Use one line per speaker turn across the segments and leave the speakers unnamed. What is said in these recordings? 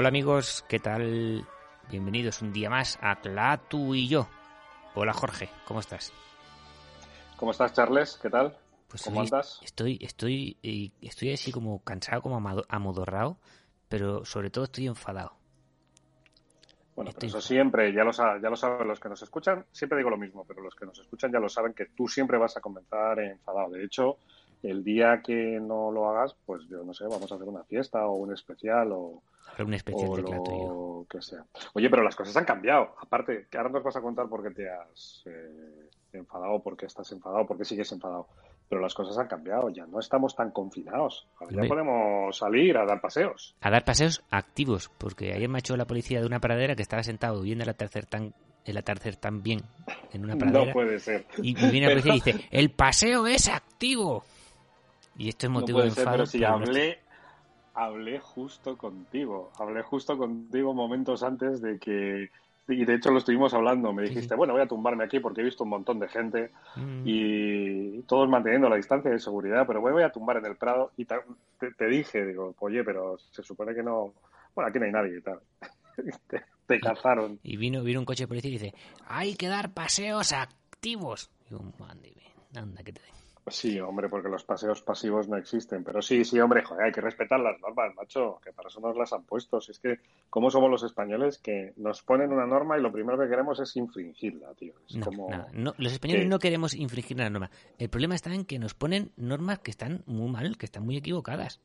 Hola amigos, ¿qué tal? Bienvenidos un día más a Clatu y yo. Hola Jorge, ¿cómo estás?
¿Cómo estás, Charles? ¿Qué tal?
Pues
¿Cómo andas?
Estoy, estoy, eh, estoy así como cansado, como amodorrado, pero sobre todo estoy enfadado.
Bueno,
Estoy-
pero eso siempre, ya lo, ya lo saben los que nos escuchan, siempre digo lo mismo, pero los que nos escuchan ya lo saben que tú siempre vas a comenzar enfadado. De hecho, el día que no lo hagas, pues yo no sé, vamos a hacer una fiesta o un especial o,
un especial
o
de
lo que sea. Oye, pero las cosas han cambiado. Aparte, que ahora nos vas a contar por qué te has eh, enfadado, por qué estás enfadado, por qué sigues enfadado. Pero las cosas han cambiado, ya no estamos tan confinados. Ahora ya podemos salir a dar paseos.
A dar paseos activos, porque ayer me echó la policía de una pradera que estaba sentado viendo el atardecer tan, el atardecer tan bien en una pradera.
No puede ser.
Y viene la
Pero-
policía y dice, el paseo es activo. Y esto es
No
motivo
puede
de
ser,
enfado.
pero si
pero no
hablé, hablé justo contigo. Hablé justo contigo momentos antes de que. Y de hecho lo estuvimos hablando. Me dijiste,
sí.
bueno, voy a tumbarme aquí porque he visto un montón de gente
Mm.
y todos manteniendo la distancia de seguridad, pero voy a tumbar en el Prado. Y te, te dije, digo, oye, pero se supone que no. Bueno, aquí no hay nadie y tal. te, te cazaron.
Y vino, vino un coche de policía y dice, hay que dar paseos activos. Y "Mande, anda que te den".
Sí, hombre, porque los paseos pasivos no existen. Pero sí, sí, hombre, joder, hay que respetar las normas, macho, que para eso nos las han puesto. Si es que, ¿cómo somos los españoles que nos ponen una norma y lo primero que queremos es infringirla, tío? Es
No,
como...
no, no, los españoles no queremos infringir la norma. El problema está en que nos ponen normas que están muy mal, que están muy equivocadas.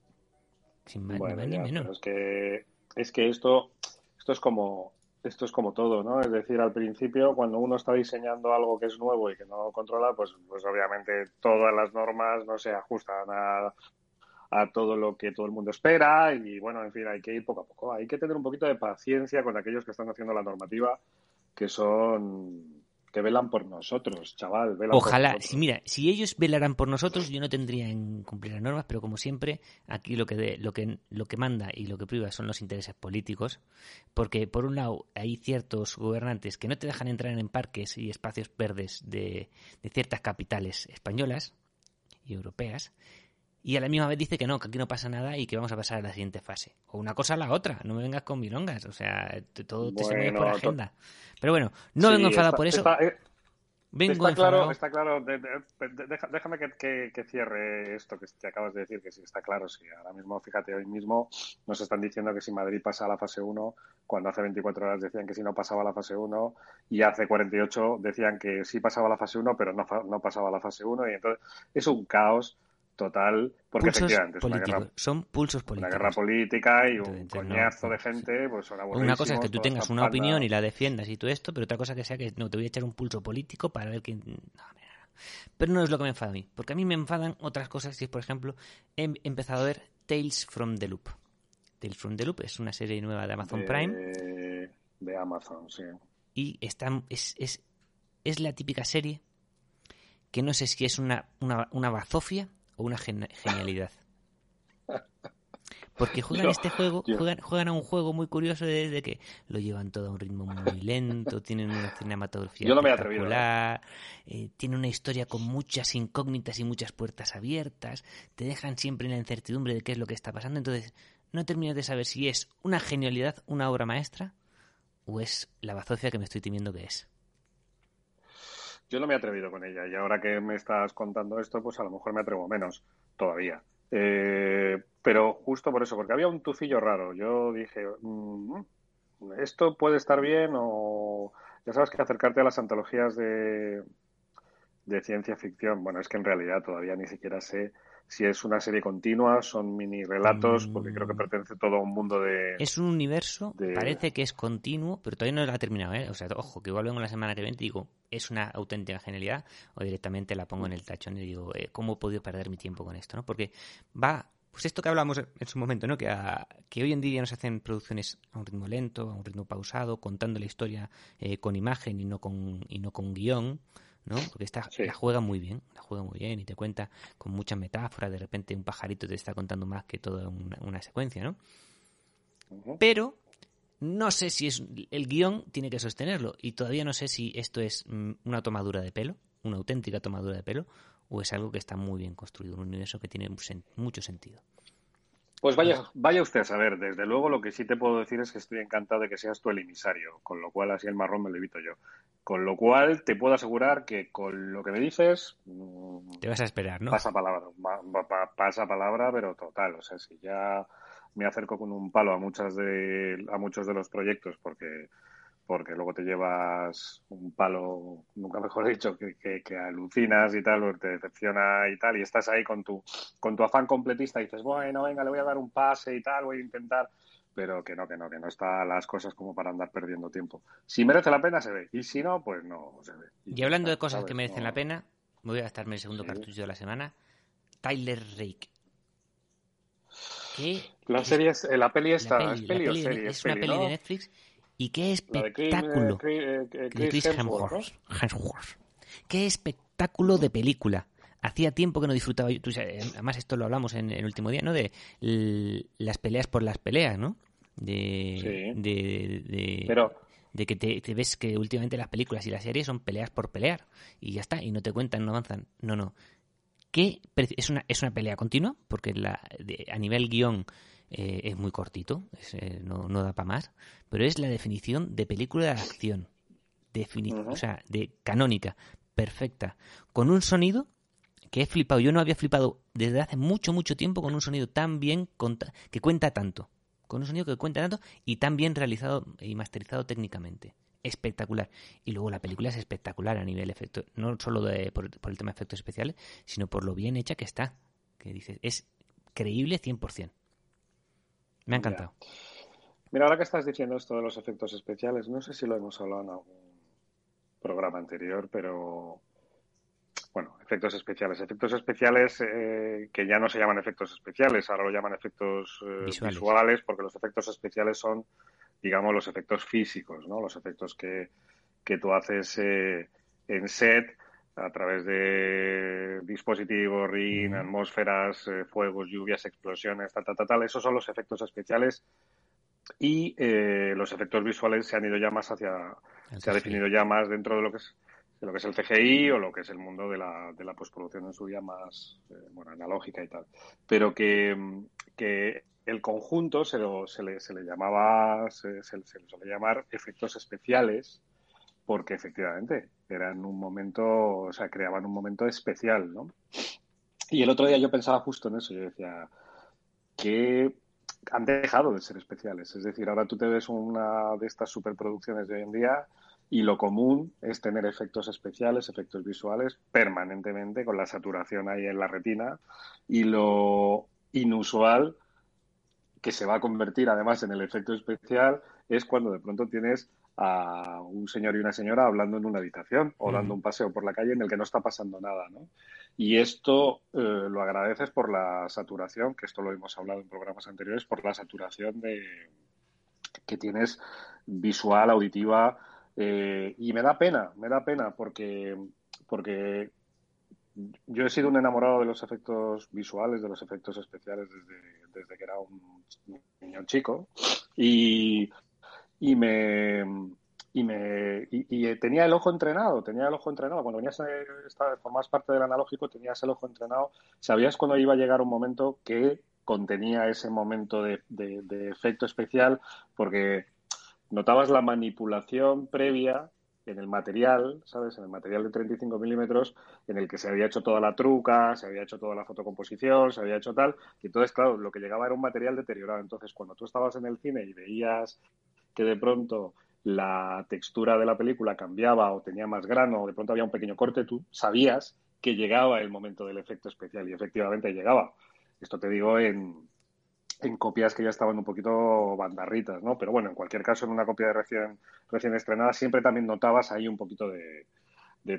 Sin más, ni
Bueno,
más ni menos.
pero es que, es que esto, esto es como... Esto es como todo, ¿no? Es decir, al principio, cuando uno está diseñando algo que es nuevo y que no controla, pues, pues obviamente todas las normas no se ajustan a, a todo lo que todo el mundo espera y bueno, en fin, hay que ir poco a poco. Hay que tener un poquito de paciencia con aquellos que están haciendo la normativa, que son que velan por nosotros, chaval. Velan
Ojalá, si mira, si ellos velaran por nosotros, yo no tendría en cumplir las normas, pero como siempre, aquí lo que de- lo que lo que manda y lo que priva son los intereses políticos, porque por un lado hay ciertos gobernantes que no te dejan entrar en parques y espacios verdes de, de ciertas capitales españolas y europeas. Y a la misma vez dice que no, que aquí no pasa nada y que vamos a pasar a la siguiente fase. O una cosa a la otra, no me vengas con milongas. O sea, todo te se mueve por agenda. Pero bueno, no
Sí,
vengo enfadado
está-
por eso.
está- eh,
vengo
está
enfadado.
claro, está claro. De- de- de- deja- déjame que, que- que cierre esto que te acabas de decir, que sí está claro. Sí, ahora mismo, fíjate, hoy mismo nos están diciendo que si Madrid pasa a la fase 1, cuando hace 24 horas decían que si no pasaba a la fase 1, y hace 48 decían que sí pasaba a la fase 1, pero no, no pasaba a la fase 1, y entonces es un caos total, porque
pulsos
efectivamente es una guerra,
Son pulsos políticos.
guerra política y un
no,
coñazo de gente, pues son
Una cosa es que tú tengas una
panda-
opinión y la defiendas y todo esto, pero otra cosa que sea que no te voy a echar un pulso político para ver quién. No. Pero no es lo que me enfada a mí, porque a mí me enfadan otras cosas. Si es, por ejemplo, he empezado a ver Tales from the Loop. Tales from the Loop es una serie nueva de Amazon
de,
Prime
de Amazon, sí.
y está, es, es, es la típica serie que no sé si es una, una, una bazofia o una gen- genialidad. Porque juegan
Yo-
este juego,
yo-
juegan, juegan a un juego muy curioso desde que lo llevan todo a un ritmo muy lento, tienen una cinematografía
Yo no me he atrevido, ¿eh?
eh, tiene una historia con muchas incógnitas y muchas puertas abiertas, te dejan siempre en la incertidumbre de qué es lo que está pasando, entonces no terminas de saber si es una genialidad, una obra maestra, o es la bazofia que me estoy temiendo que es.
Yo no me he atrevido con ella y ahora que me estás contando esto, pues a lo mejor me atrevo menos todavía. Eh, pero justo por eso, porque había un tufillo raro. Yo dije, mm, esto puede estar bien o ya sabes que acercarte a las antologías de, de ciencia ficción, bueno, es que en realidad todavía ni siquiera sé si es una serie continua, son mini relatos, porque creo que
Mm.
pertenece todo a un mundo de...
Es un universo,
de-
parece que es continuo, pero todavía no lo ha terminado, ¿eh? O sea, ojo, que igual vengo la semana que viene y digo, es una auténtica genialidad, o directamente la pongo en el tachón y digo, eh, ¿cómo he podido perder mi tiempo con esto, no? Porque va, pues esto que hablamos en su momento, ¿no? Que, a- que hoy en día nos hacen producciones a un ritmo lento, a un ritmo pausado, contando la historia eh, con imagen y no con, y no con guion, ¿no? Porque esta
Sí.
la juega muy bien, la juega muy bien y te cuenta con muchas metáforas, de repente un pajarito te está contando más que toda una, una secuencia, ¿no? Pero no sé si es el guion tiene que sostenerlo y todavía no sé si esto es mm, una tomadura de pelo, una auténtica tomadura de pelo o es algo que está muy bien construido, un universo que tiene mucho sentido.
Pues vaya, vaya usted a saber, desde luego lo que sí te puedo decir es que estoy encantado de que seas tú el emisario, con lo cual así el marrón me lo evito yo. Con lo cual te puedo asegurar que con lo que me dices...
Mm, te vas a esperar, ¿no?
Pasa palabra, pasa palabra, pero total, o sea, si ya me acerco con un palo a muchas de a muchos de los proyectos porque porque luego te llevas un palo, nunca mejor dicho, que, que, alucinas y tal, te decepciona y tal, y estás ahí con tu, con tu afán completista y dices, bueno, venga, le voy a dar un pase y tal, voy a intentar, pero que no, que no, que no está las cosas como para andar perdiendo tiempo. Si merece la pena, se ve, y si no, pues no se ve.
Y, hablando de cosas que merecen la pena, voy a gastarme el segundo cartucho de la semana, Tyler Rake.
La serie es, la peli está, ¿es peli, o serie?
Es, una peli de Netflix y qué espectáculo.
De Chris, Hemsworth,
Qué espectáculo de película. Hacía tiempo que no disfrutaba yo. Además, esto lo hablamos en el último día, ¿no? De las peleas por las peleas, ¿no? De. De,
Pero.
De que te, ves que últimamente las películas y las series son peleas por pelear. Y ya está. Y no te cuentan, no avanzan. No, no. ¿Qué es una, es una pelea continua? Porque la, a nivel guion eh, es muy cortito, eh, no, da para más, pero es la definición de película de acción, o sea, de canónica, perfecta, con un sonido que he flipado. Yo no había flipado desde hace mucho, mucho tiempo con un sonido tan bien, que cuenta tanto, con un sonido que cuenta tanto y tan bien realizado y masterizado técnicamente. Espectacular. Y luego la película es espectacular a nivel efecto, no solo por, por, el tema de efectos especiales, sino por lo bien hecha que está. Que dices, es creíble 100%. Me ha encantado.
Mira, ahora que estás diciendo esto de los efectos especiales, no sé si lo hemos hablado en algún programa anterior, pero bueno, efectos especiales. Efectos especiales eh, que ya no se llaman efectos especiales, ahora lo llaman efectos eh, visuales. porque los efectos especiales son, digamos, los efectos físicos, ¿no? Los efectos que, que tú haces eh, en set a través de dispositivos, RIN, atmósferas, eh, fuegos, lluvias, explosiones, tal, tal, tal, tal. Esos son los efectos especiales y eh, los efectos visuales se han ido ya más hacia, se ha definido ya más dentro de lo que es de lo que es el CGI o lo que es el mundo de la, de la postproducción en su día más eh, bueno, analógica y tal. Pero que, que el conjunto se, lo, se, le, se le llamaba, se, se, le suele llamar efectos especiales porque efectivamente eran un momento, o sea, creaban un momento especial, ¿no? Y el otro día yo pensaba justo en eso, yo decía, que han dejado de ser especiales, es decir, ahora tú te ves una de estas superproducciones de hoy en día y lo común es tener efectos especiales, efectos visuales permanentemente con la saturación ahí en la retina y lo inusual que se va a convertir además en el efecto especial es cuando de pronto tienes a un señor y una señora hablando en una habitación o dando un paseo por la calle en el que no está pasando nada, ¿no? Y esto eh, lo agradeces por la saturación, que esto lo hemos hablado en programas anteriores, por la saturación de que tienes visual, auditiva, eh, y me da pena, me da pena porque, porque yo he sido un enamorado de los efectos visuales, de los efectos especiales desde, desde que era un niño chico y y me y me y, tenía el ojo entrenado, tenía el ojo entrenado. Cuando venías a formar parte del analógico, tenías el ojo entrenado. Sabías cuando iba a llegar un momento que contenía ese momento de, de efecto especial, porque notabas la manipulación previa en el material, ¿sabes? En el material de 35 milímetros, en el que se había hecho toda la truca, se había hecho toda la fotocomposición, se había hecho tal. Y entonces, claro, lo que llegaba era un material deteriorado. Entonces, cuando tú estabas en el cine y veías que de pronto la textura de la película cambiaba o tenía más grano o de pronto había un pequeño corte, tú sabías que llegaba el momento del efecto especial y efectivamente llegaba. Esto te digo en, en copias que ya estaban un poquito bandarritas, ¿no? Pero bueno, en cualquier caso, en una copia de recién, recién estrenada siempre también notabas ahí un poquito de,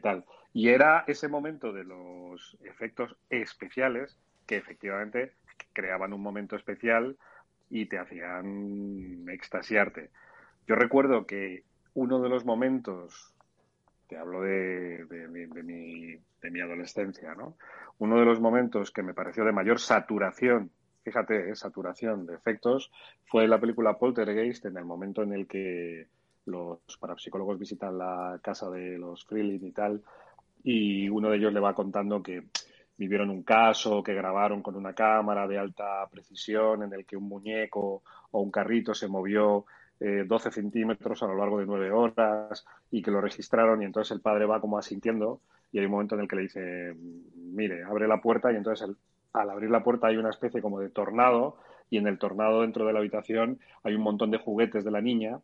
tal. Y era ese momento de los efectos especiales que efectivamente creaban un momento especial y te hacían extasiarte. Yo recuerdo que uno de los momentos, te hablo de, mi, de mi adolescencia, ¿no? Uno de los momentos que me pareció de mayor saturación, fíjate, saturación de efectos, fue la película Poltergeist, en el momento en el que los parapsicólogos visitan la casa de los Freeling y tal, y uno de ellos le va contando que vivieron un caso que grabaron con una cámara de alta precisión en el que un muñeco o un carrito se movió 12 eh, centímetros a lo largo de nueve horas y que lo registraron y entonces el padre va como asintiendo y hay un momento en el que le dice, mire, abre la puerta y entonces al abrir la puerta hay una especie como de tornado y en el tornado dentro de la habitación hay un montón de juguetes de la niña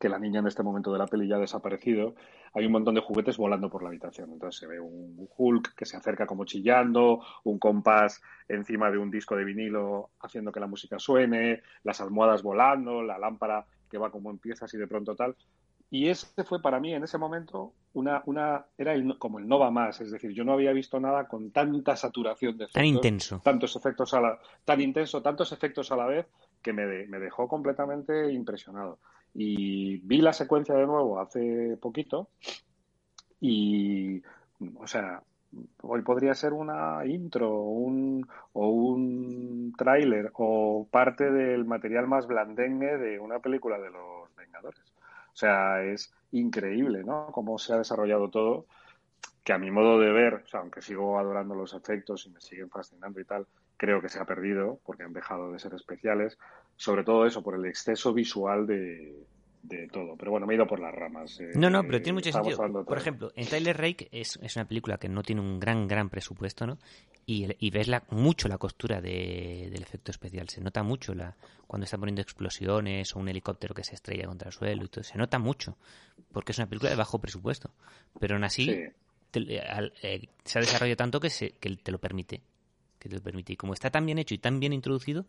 que la niña en este momento de la peli ya ha desaparecido, hay un montón de juguetes volando por la habitación. Entonces se ve un Hulk que se acerca como chillando, un compás encima de un disco de vinilo haciendo que la música suene, las almohadas volando, la lámpara que va como en piezas y de pronto tal. Y ese fue para mí en ese momento una, una era como el no va más, es decir, yo no había visto nada con tanta saturación de efectos,
tan intenso,
tantos efectos a la, tan intenso, tantos efectos a la vez que me, me dejó completamente impresionado. Y vi la secuencia de nuevo hace poquito y, o sea, hoy podría ser una intro un, o un tráiler o parte del material más blandengue de una película de los Vengadores. O sea, es increíble, ¿no? Cómo se ha desarrollado todo, que a mi modo de ver, o sea, aunque sigo adorando los efectos y me siguen fascinando y tal, creo que se ha perdido porque han dejado de ser especiales, sobre todo eso, por el exceso visual de, de todo. Pero bueno, me he ido por las ramas.
Eh, no, no, pero tiene mucho sentido. Por ejemplo, en Tyler Rake es, es, una película que no tiene un gran, gran presupuesto, ¿no? Y, y ves la, mucho la costura de, del efecto especial. Se nota mucho la cuando están poniendo explosiones o un helicóptero que se estrella contra el suelo y todo. Se nota mucho, porque es una película de bajo presupuesto. Pero aún así eh, eh, se ha desarrollado tanto que, se, que te lo permite. Que te lo permite. Y como está tan bien hecho y tan bien introducido,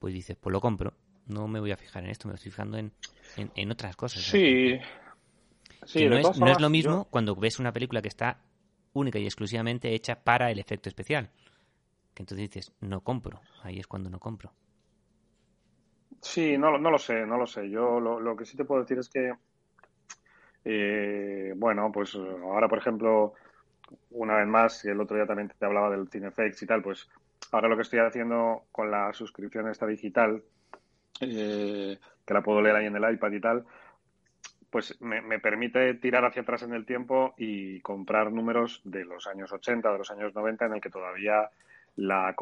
pues dices, pues lo compro. No me voy a fijar en esto, me estoy fijando en en, otras cosas.
Sí.
sí no, es, lo mismo cuando ves una película que está única y exclusivamente hecha para el efecto especial. Que entonces dices, no compro. Ahí es cuando no compro.
Sí, no, no lo sé, no lo sé. Yo lo, que sí te puedo decir es que, eh, bueno, pues ahora, por ejemplo, una vez más, y el otro día también te hablaba del Cinefx y tal, pues ahora lo que estoy haciendo con la suscripción esta digital, eh, que la puedo leer ahí en el iPad y tal, pues me, permite tirar hacia atrás en el tiempo y comprar números de los años 80, de los años 90, en el que todavía la,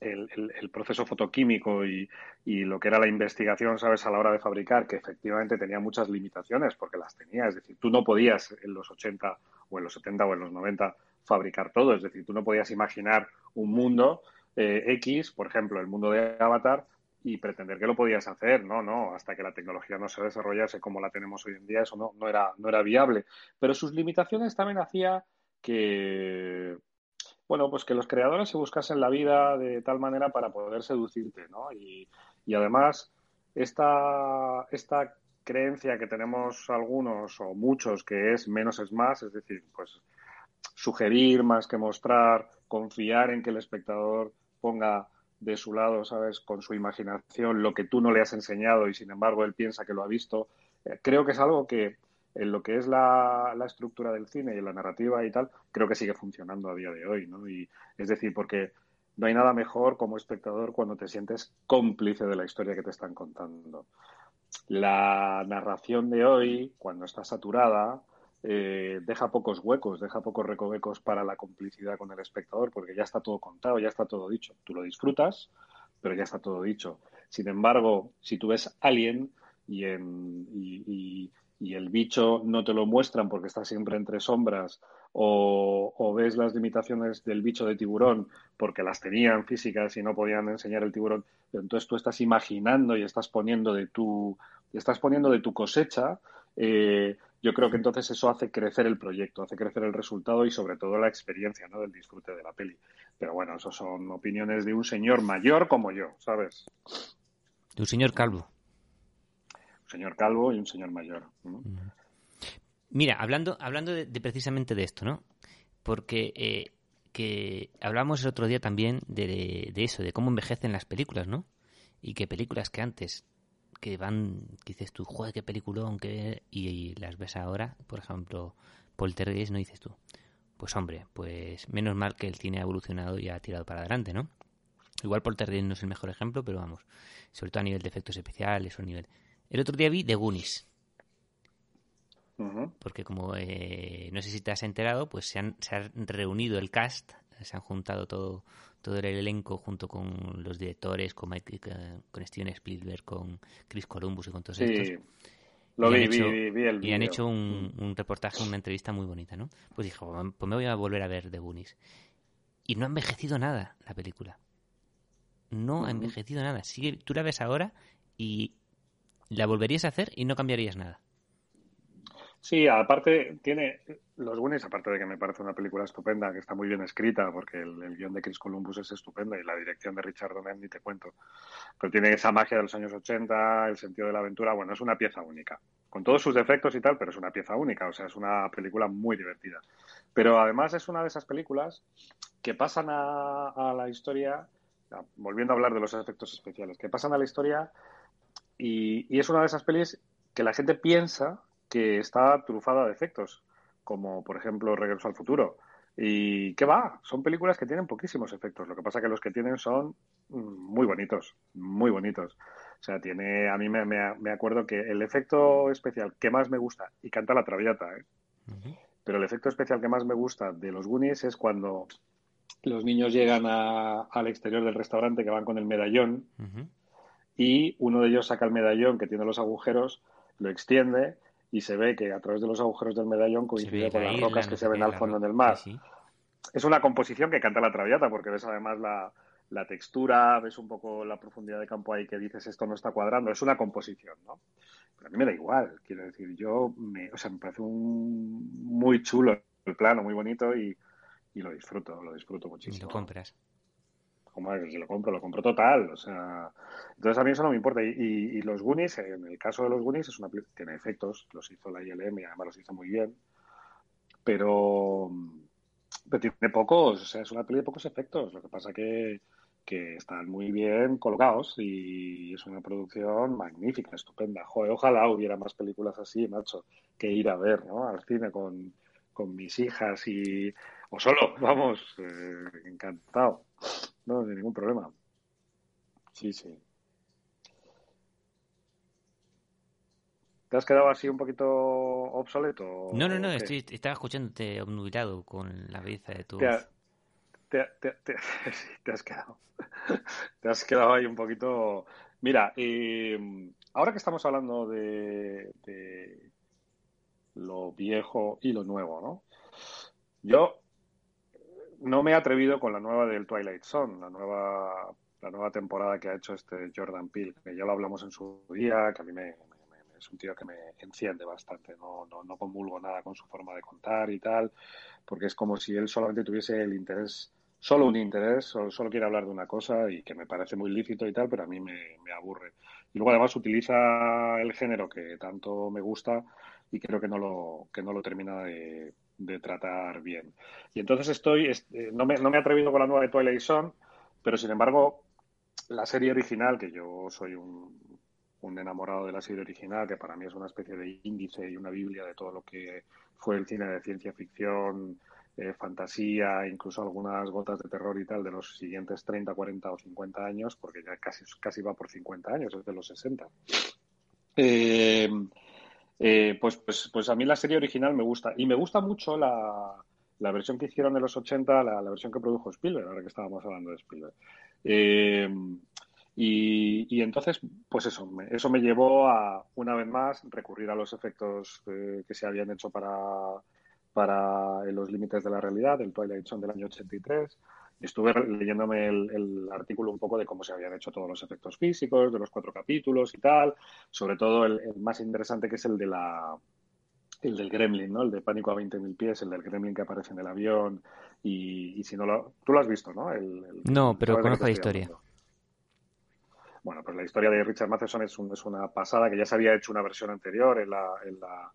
el, proceso fotoquímico y, y, lo que era la investigación, ¿sabes?, a la hora de fabricar, que efectivamente tenía muchas limitaciones, porque las tenía. Es decir, tú no podías en los 80 o en los 70 o en los 90 fabricar todo. Es decir, tú no podías imaginar un mundo eh, X, por ejemplo, el mundo de Avatar, y pretender que lo podías hacer, no, no, hasta que la tecnología no se desarrollase como la tenemos hoy en día, eso no, no, era, no era viable. Pero sus limitaciones también hacía que, bueno, pues que los creadores se buscasen la vida de tal manera para poder seducirte, ¿no? Y, y además, esta, esta creencia que tenemos algunos o muchos que es menos es más, es decir, pues sugerir más que mostrar, confiar en que el espectador ponga de su lado, ¿sabes? Con su imaginación, lo que tú no le has enseñado y sin embargo él piensa que lo ha visto. Eh, creo que es algo que en lo que es la, la, estructura del cine y la narrativa y tal, creo que sigue funcionando a día de hoy, ¿no? Y es decir, porque no hay nada mejor como espectador cuando te sientes cómplice de la historia que te están contando. La narración de hoy, cuando está saturada, eh, deja pocos huecos, deja pocos recovecos para la complicidad con el espectador, porque ya está todo contado, ya está todo dicho. Tú lo disfrutas, pero ya está todo dicho. Sin embargo, si tú ves Alien y, y, el bicho no te lo muestran porque está siempre entre sombras, o, o, ves las limitaciones del bicho de tiburón porque las tenían físicas y no podían enseñar el tiburón, entonces tú estás imaginando y estás poniendo de tu, estás poniendo de tu cosecha eh, yo creo que entonces eso hace crecer el proyecto, hace crecer el resultado y sobre todo la experiencia ¿no? del disfrute de la peli. Pero bueno, eso son opiniones de un señor mayor como yo, ¿sabes?
De un señor calvo.
Un señor calvo y un señor mayor.
Mira, hablando, hablando de, precisamente de esto, ¿no? Porque eh, que hablamos el otro día también de, de, eso, de cómo envejecen las películas, ¿no? Y que películas que antes que van, que dices tú, joder, qué peliculón, que y, las ves ahora, por ejemplo, Poltergeist, no dices tú, pues hombre, pues menos mal que el cine ha evolucionado y ha tirado para adelante, ¿no? Igual Poltergeist no es el mejor ejemplo, pero vamos, sobre todo a nivel de efectos especiales o a nivel... El otro día vi The Goonies. Porque como eh, no sé si te has enterado, pues se han, se ha reunido el cast se han juntado todo, todo el elenco junto con los directores, con, con Steven Spielberg, con Chris Columbus y con todos estos.
Lo vi,
hecho,
vi, vi el
y han hecho un, un reportaje, una entrevista muy bonita, ¿no? Pues dijo, pues me voy a volver a ver The Goonies. Y no ha envejecido nada la película. No ha envejecido nada. Sigue, tú la ves ahora y la volverías a hacer y no cambiarías nada.
Sí, aparte tiene los Goonies, aparte de que me parece una película estupenda, que está muy bien escrita, porque el, el guion de Chris Columbus es estupendo y la dirección de Richard Donner ni te cuento. Pero tiene esa magia de los años 80, el sentido de la aventura, bueno, es una pieza única. Con todos sus defectos y tal, pero es una pieza única, o sea, es una película muy divertida. Pero además es una de esas películas que pasan a, la historia, volviendo a hablar de los efectos especiales, que pasan a la historia y, y es una de esas pelis que la gente piensa que está trufada de efectos, como por ejemplo Regreso al Futuro. ¿Y qué va? Son películas que tienen poquísimos efectos. Lo que pasa que los que tienen son mm, muy bonitos, muy bonitos. O sea, tiene, a mí me, me, me acuerdo que el efecto especial que más me gusta, y canta la traviata, ¿eh? Pero el efecto especial que más me gusta de los Goonies es cuando los niños llegan a- al exterior del restaurante que van con el medallón y uno de ellos saca el medallón que tiene los agujeros, lo extiende y se ve que a través de los agujeros del medallón coincide con
la
las rocas que se ven al fondo del mar.
Sí.
Es una composición que canta la traviata porque ves además la, la textura, ves un poco la profundidad de campo ahí que dices esto no está cuadrando. Es una composición, ¿no? Pero a mí me da igual, quiero decir, yo, me, o sea, me parece un muy chulo el plano, muy bonito y, y lo disfruto, lo disfruto
Y
muchísimo.
lo compras.
Como es, si lo compro, lo compro total. O sea, entonces a mí eso no me importa. Y, los Goonies, en el caso de los Goonies, es una tiene efectos, los hizo la ILM y además los hizo muy bien. Pero, pero tiene pocos, o sea, es una peli de pocos efectos. Lo que pasa que, que están muy bien colocados y es una producción magnífica, estupenda. Joder, ojalá hubiera más películas así, macho, que ir a ver, ¿no? Al cine con, con mis hijas y o solo, vamos, eh, encantado. No, sin ningún problema. Sí, sí. ¿Te has quedado así un poquito obsoleto?
No, no, no, estoy, estaba escuchándote obnubilado con la belleza de tu
Te,
voz.
te, te- te- sí, te has quedado. Te has quedado ahí un poquito. Mira, eh, ahora que estamos hablando de, de lo viejo y lo nuevo, ¿no? Yo no me he atrevido con la nueva del Twilight Zone, la nueva, la nueva temporada que ha hecho este Jordan Peele, que ya lo hablamos en su día, que a mí me, es un tío que me enciende bastante, no, no, no convulgo nada con su forma de contar y tal, porque es como si él solamente tuviese el interés, solo un interés, solo, solo quiere hablar de una cosa y que me parece muy lícito y tal, pero a mí me, me aburre. Y luego además utiliza el género que tanto me gusta y creo que no lo, que no lo termina de, de tratar bien. Y entonces estoy, es- eh, no me, no me he atrevido con la nueva de Twilight Zone, pero sin embargo, la serie original, que yo soy un, un enamorado de la serie original, que para mí es una especie de índice y una biblia de todo lo que fue el cine de ciencia ficción, eh, fantasía, incluso algunas gotas de terror y tal de los siguientes 30, 40 o 50 años, porque ya casi, casi va por 50 años, es de los 60. Eh, eh, pues, pues, pues a mí la serie original me gusta. Y me gusta mucho la, la versión que hicieron en los 80, la, versión que produjo Spielberg, ahora que estábamos hablando de Spielberg. Eh, y, entonces, pues eso, me, eso me llevó a, una vez más, recurrir a los efectos eh, que se habían hecho para, para los límites de la realidad, el Twilight Zone del año 83. Estuve leyéndome el, el, artículo un poco de cómo se habían hecho todos los efectos físicos, de los cuatro capítulos y tal. Sobre todo el, el más interesante que es el de la el del Gremlin, ¿no? El de Pánico a 20.000 pies, el del Gremlin que aparece en el avión. Y, y si no lo... Tú lo has visto, ¿no? El,
no, pero
¿sabes de qué
conozco la historia.
hablando? Bueno, pues la historia de Richard Matheson es, un, es una pasada que ya se había hecho una versión anterior en la, en la,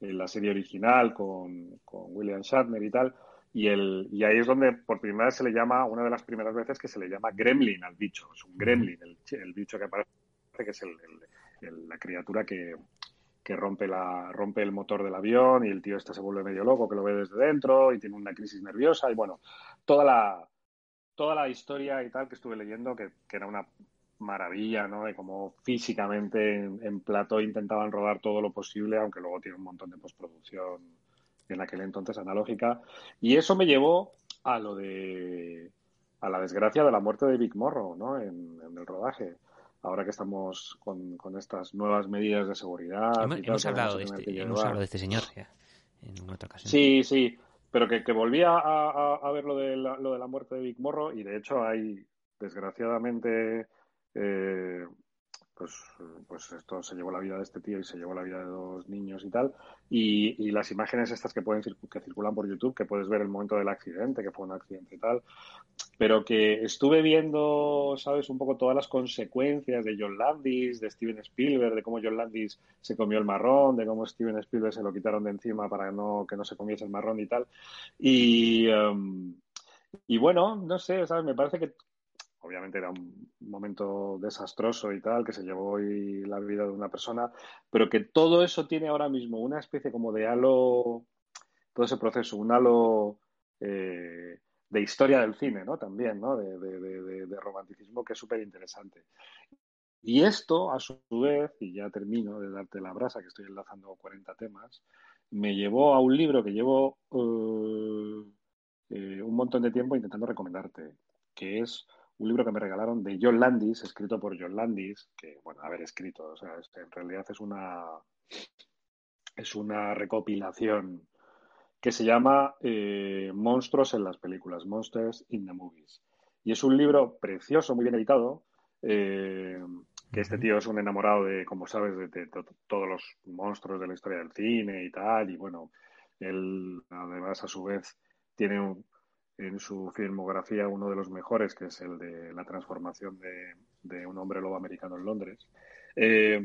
en la serie original con, con William Shatner y tal. Y, el, y ahí es donde por primera vez se le llama, una de las primeras veces que se le llama gremlin al bicho. Es un gremlin, el, el bicho que aparece, que es el, el, la criatura que, que rompe, la, rompe el motor del avión y el tío este se vuelve medio loco, que lo ve desde dentro y tiene una crisis nerviosa. Y bueno, toda la, toda la historia y tal que estuve leyendo, que, que era una maravilla, ¿no? De cómo físicamente en, en plató intentaban rodar todo lo posible, aunque luego tiene un montón de postproducción en aquel entonces analógica. Y eso me llevó a lo de a la desgracia de la muerte de Big Morro, ¿no? En, el rodaje. Ahora que estamos con, estas nuevas medidas de seguridad.
Hemos, hablado, de este, hemos hablado de este señor ya, en otra ocasión.
Sí, sí, pero que, que volvía a, ver lo de, la, lo de la muerte de Big Morro y de hecho hay, desgraciadamente, eh, pues, pues esto se llevó la vida de este tío y se llevó la vida de dos niños y tal. Y, las imágenes estas que pueden que circulan por YouTube, que puedes ver el momento del accidente, que fue un accidente y tal, pero que estuve viendo, sabes, un poco todas las consecuencias de John Landis, de Steven Spielberg, de cómo John Landis se comió el marrón, de cómo Steven Spielberg se lo quitaron de encima para no que no se comiese el marrón y tal. Y em, y bueno, no sé, ¿sabes? Me parece que, obviamente era un momento desastroso y tal, que se llevó hoy la vida de una persona, pero que todo eso tiene ahora mismo una especie como de halo, todo ese proceso, un halo eh, de historia del cine, ¿no? También, ¿no? De, romanticismo que es súper interesante. Y esto, a su vez, y ya termino de darte la brasa, que estoy enlazando 40 temas, me llevó a un libro que llevo uh, eh, un montón de tiempo intentando recomendarte, que es un libro que me regalaron de John Landis, escrito por John Landis, que, bueno, haber escrito, o sea, en realidad es una, es una recopilación que se llama eh, Monstruos en las películas, Monsters in the Movies. Y es un libro precioso, muy bien editado, eh, que este tío es un enamorado de, como sabes, de, todos los monstruos de la historia del cine y tal, y bueno, él además a su vez tiene un, en su filmografía uno de los mejores, que es el de la transformación de, un hombre lobo americano en Londres, eh,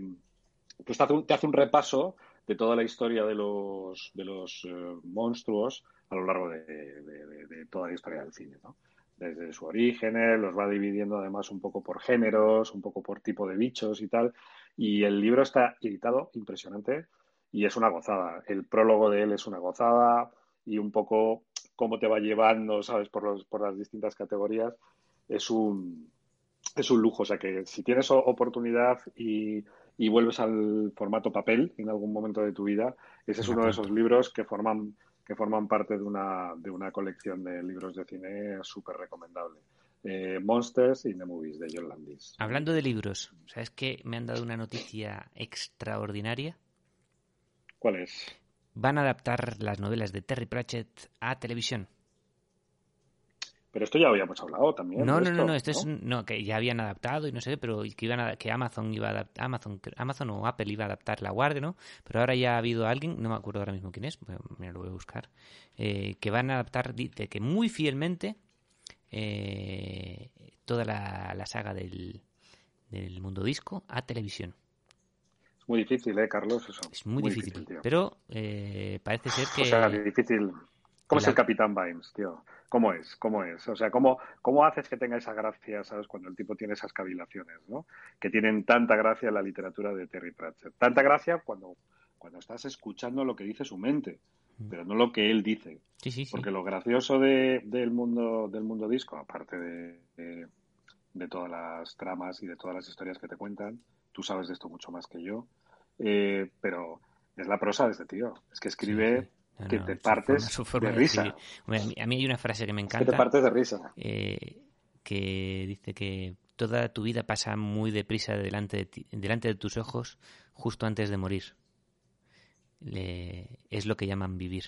pues te hace, un, repaso de toda la historia de los, de los eh, monstruos a lo largo de, toda la historia del cine, ¿no? Desde su origen, los va dividiendo además un poco por géneros, un poco por tipo de bichos y tal. Y el libro está editado impresionante y es una gozada. El prólogo de él es una gozada y un poco cómo te va llevando, ¿sabes? Por, los, por las distintas categorías, es un, es un lujo. O sea que si tienes oportunidad y, y vuelves al formato papel en algún momento de tu vida, ese es uno de esos libros que forman que forman parte de una, de una colección de libros de cine súper recomendable. Eh, Monsters in the Movies de John Landis.
Hablando de libros, ¿sabes que me han dado una noticia extraordinaria?
¿Cuál es?
Van a adaptar las novelas de Terry Pratchett a televisión.
Pero esto ya habíamos hablado también.
No, no, no, no, esto es no, que ya habían adaptado y no sé, pero que iban a, que Amazon iba a adaptar, Amazon, Amazon o Apple iba a adaptar La Guardia, ¿no? Pero ahora ya ha habido alguien, no me acuerdo ahora mismo quién es, me lo voy a buscar, eh, que van a adaptar, de que muy fielmente eh, toda la, la saga del, del mundo disco a televisión
muy difícil, ¿eh, Carlos? Eso.
Es muy, difícil, pero eh, parece ser que...
O sea, difícil. ¿Cómo es el Capitán Vimes, tío? ¿Cómo es? ¿Cómo es? O sea, ¿cómo, ¿cómo haces que tenga esa gracia, sabes, cuando el tipo tiene esas cavilaciones, ¿no? Que tienen tanta gracia en la literatura de Terry Pratchett. Tanta gracia cuando, cuando estás escuchando lo que dice su mente, mm. pero no lo que él dice.
Sí, sí, sí.
Porque lo gracioso de, del, mundo, del mundo disco, aparte de, de todas las tramas y de todas las historias que te cuentan, tú sabes de esto mucho más que yo, eh, pero es la prosa de este tío. Es que escribe que te partes de risa.
a mí hay una frase que me encanta.
que te partes de risa.
Eh, que dice que toda tu vida pasa muy deprisa delante de, delante de tus ojos justo antes de morir. es lo que llaman vivir.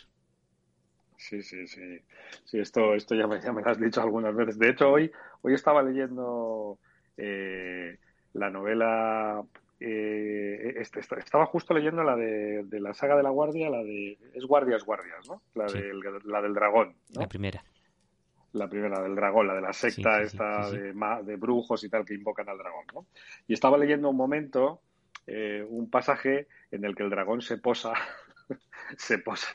Sí, sí, sí. Sí, esto, esto ya, me, ya me lo has dicho algunas veces. De hecho, hoy, hoy estaba leyendo eh, la novela. Eh, este, estaba justo leyendo la de, la saga de la Guardia, la de. Es Guardias, Guardias, ¿no? La, del, la del dragón.
La primera.
La primera, del dragón, la de la secta esta de, de, brujos y tal que invocan al dragón, ¿no? Y estaba leyendo un momento, eh, un pasaje en el que el dragón se posa se posa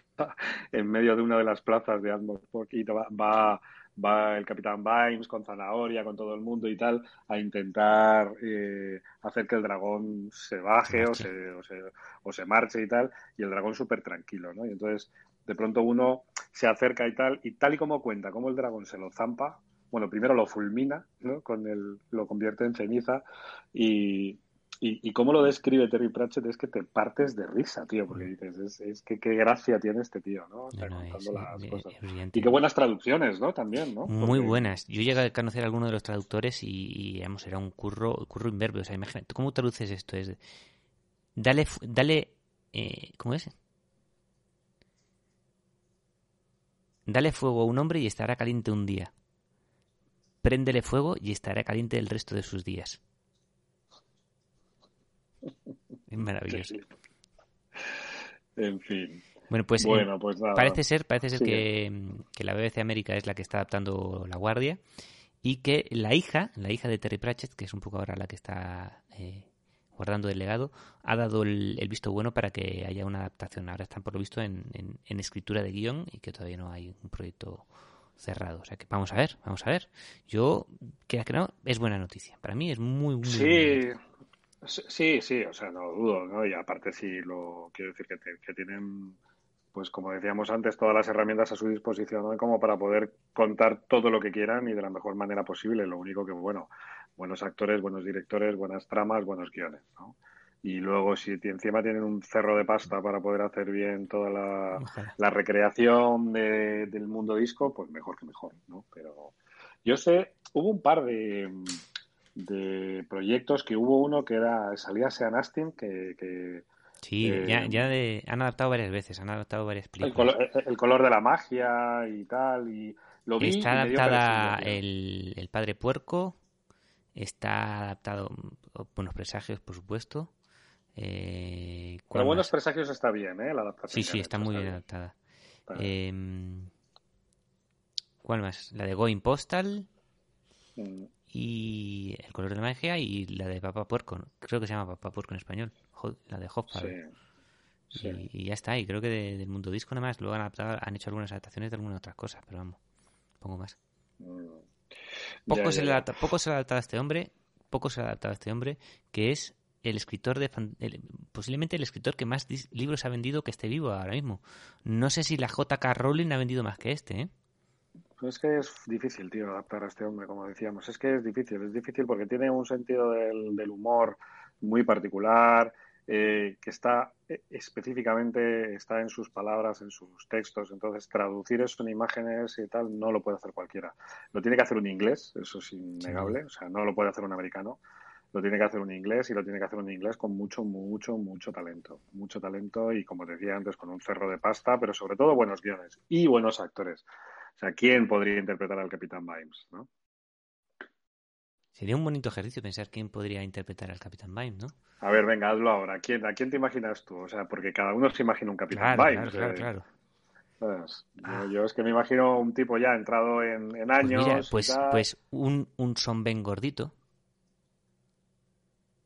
en medio de una de las plazas de Atmosphore y va, va, el capitán Vimes con zanahoria, con todo el mundo y tal, a intentar eh, hacer que el dragón se baje o se, o se, o se marche y tal, y el dragón súper tranquilo, ¿no? Y entonces de pronto uno se acerca y tal, y tal y como cuenta, como el dragón se lo zampa, bueno, primero lo fulmina, ¿no? Con el, lo convierte en ceniza y, y, cómo lo describe Terry Pratchett es que te partes de risa, tío, porque dices, es, es que qué gracia tiene este tío, ¿no? contando las cosas. y qué buenas traducciones, ¿no? También, ¿no?
Muy buenas. Yo llegué a conocer a alguno de los traductores y, digamos, era un curro, curro inverbio. O sea, imagínate, ¿cómo traduces esto? Es, dale, dale, eh, ¿cómo es? Dale fuego a un hombre y estará caliente un día. Préndele fuego y estará caliente el resto de sus días. Es maravilloso.
En fin.
Bueno, pues, eh, pues parece ser, parece ser que, la BBC América es la que está adaptando La Guardia y que la hija, la hija de Terry Pratchett, que es un poco ahora la que está eh, guardando el legado, ha dado el, visto bueno para que haya una adaptación. Ahora están por lo visto en, escritura de guion y que todavía no hay un proyecto cerrado. O sea que vamos a ver, vamos a ver. Yo, que que no, es buena noticia. Para mí es muy, muy
Sí, sí, sí, o sea, no lo dudo, ¿no? Y aparte sí, lo quiero decir que, que tienen pues como decíamos antes, todas las herramientas a su disposición como para poder contar todo lo que quieran y de la mejor manera posible. Lo único que, bueno, buenos actores, buenos directores, buenas tramas, buenos guiones, ¿no? Y luego, si encima tienen un cerro de pasta para poder hacer bien toda la, recreación del mundo disco, pues mejor que mejor, ¿no? Pero yo sé, hubo un par de, de proyectos que hubo uno que era salía Sean Astin que,
Sí, ya, eh, ya de, han adaptado varias veces, han adaptado varias películas.
El color, de la magia y tal, y lo vi
Está adaptada el, el, Padre Puerco, Está adaptado Buenos Presagios, por supuesto.
Eh, Con Buenos Presagios está bien, ¿eh? La adaptación.
Sí, sí, está muy bien, adaptada. Eh, ¿Cuál más? La de Going Postal. Mm. Y El color de la magia y la de Papa Puerco. Creo que se llama Papa Puerco en español. La de Hoffa. Sí. Y, ya está. Y creo que del mundo disco nada más. Luego han, adaptado, han hecho algunas adaptaciones de algunas otras cosas, pero vamos, pongo más. Poco, se adapta, poco se le ha adaptado a este hombre, poco se le ha adaptado a este hombre, que es el escritor de posiblemente el escritor que más libros ha vendido que esté vivo ahora mismo. No sé si la JK Rowling ha vendido más que este, ¿eh?
Pues es que es difícil, tío, adaptar a este hombre, como decíamos. Es que es difícil, es difícil porque tiene un sentido del, del humor muy particular, eh, que está eh, específicamente, está en sus palabras, en sus textos. Entonces, traducir eso en imágenes y tal no lo puede hacer cualquiera. Lo tiene que hacer un inglés, eso es innegable, o sea, no lo puede hacer un americano. Lo tiene que hacer un inglés y lo tiene que hacer un inglés con mucho, mucho, mucho talento. Mucho talento y, como decía antes, con un cerro de pasta, pero sobre todo buenos guiones y buenos actores. O sea, ¿quién podría interpretar al Capitán Vimes, no?
Sería un bonito ejercicio pensar quién podría interpretar al Capitán Vime, ¿no?
A ver, venga, hazlo ahora. ¿Quién, ¿A quién te imaginas tú? O sea, porque cada uno se imagina un Capitán Vime. Claro, claro, claro. Ah. Yo, es que me imagino un tipo ya entrado en, pues años.
Pues, pues, un, un Son Ben gordito.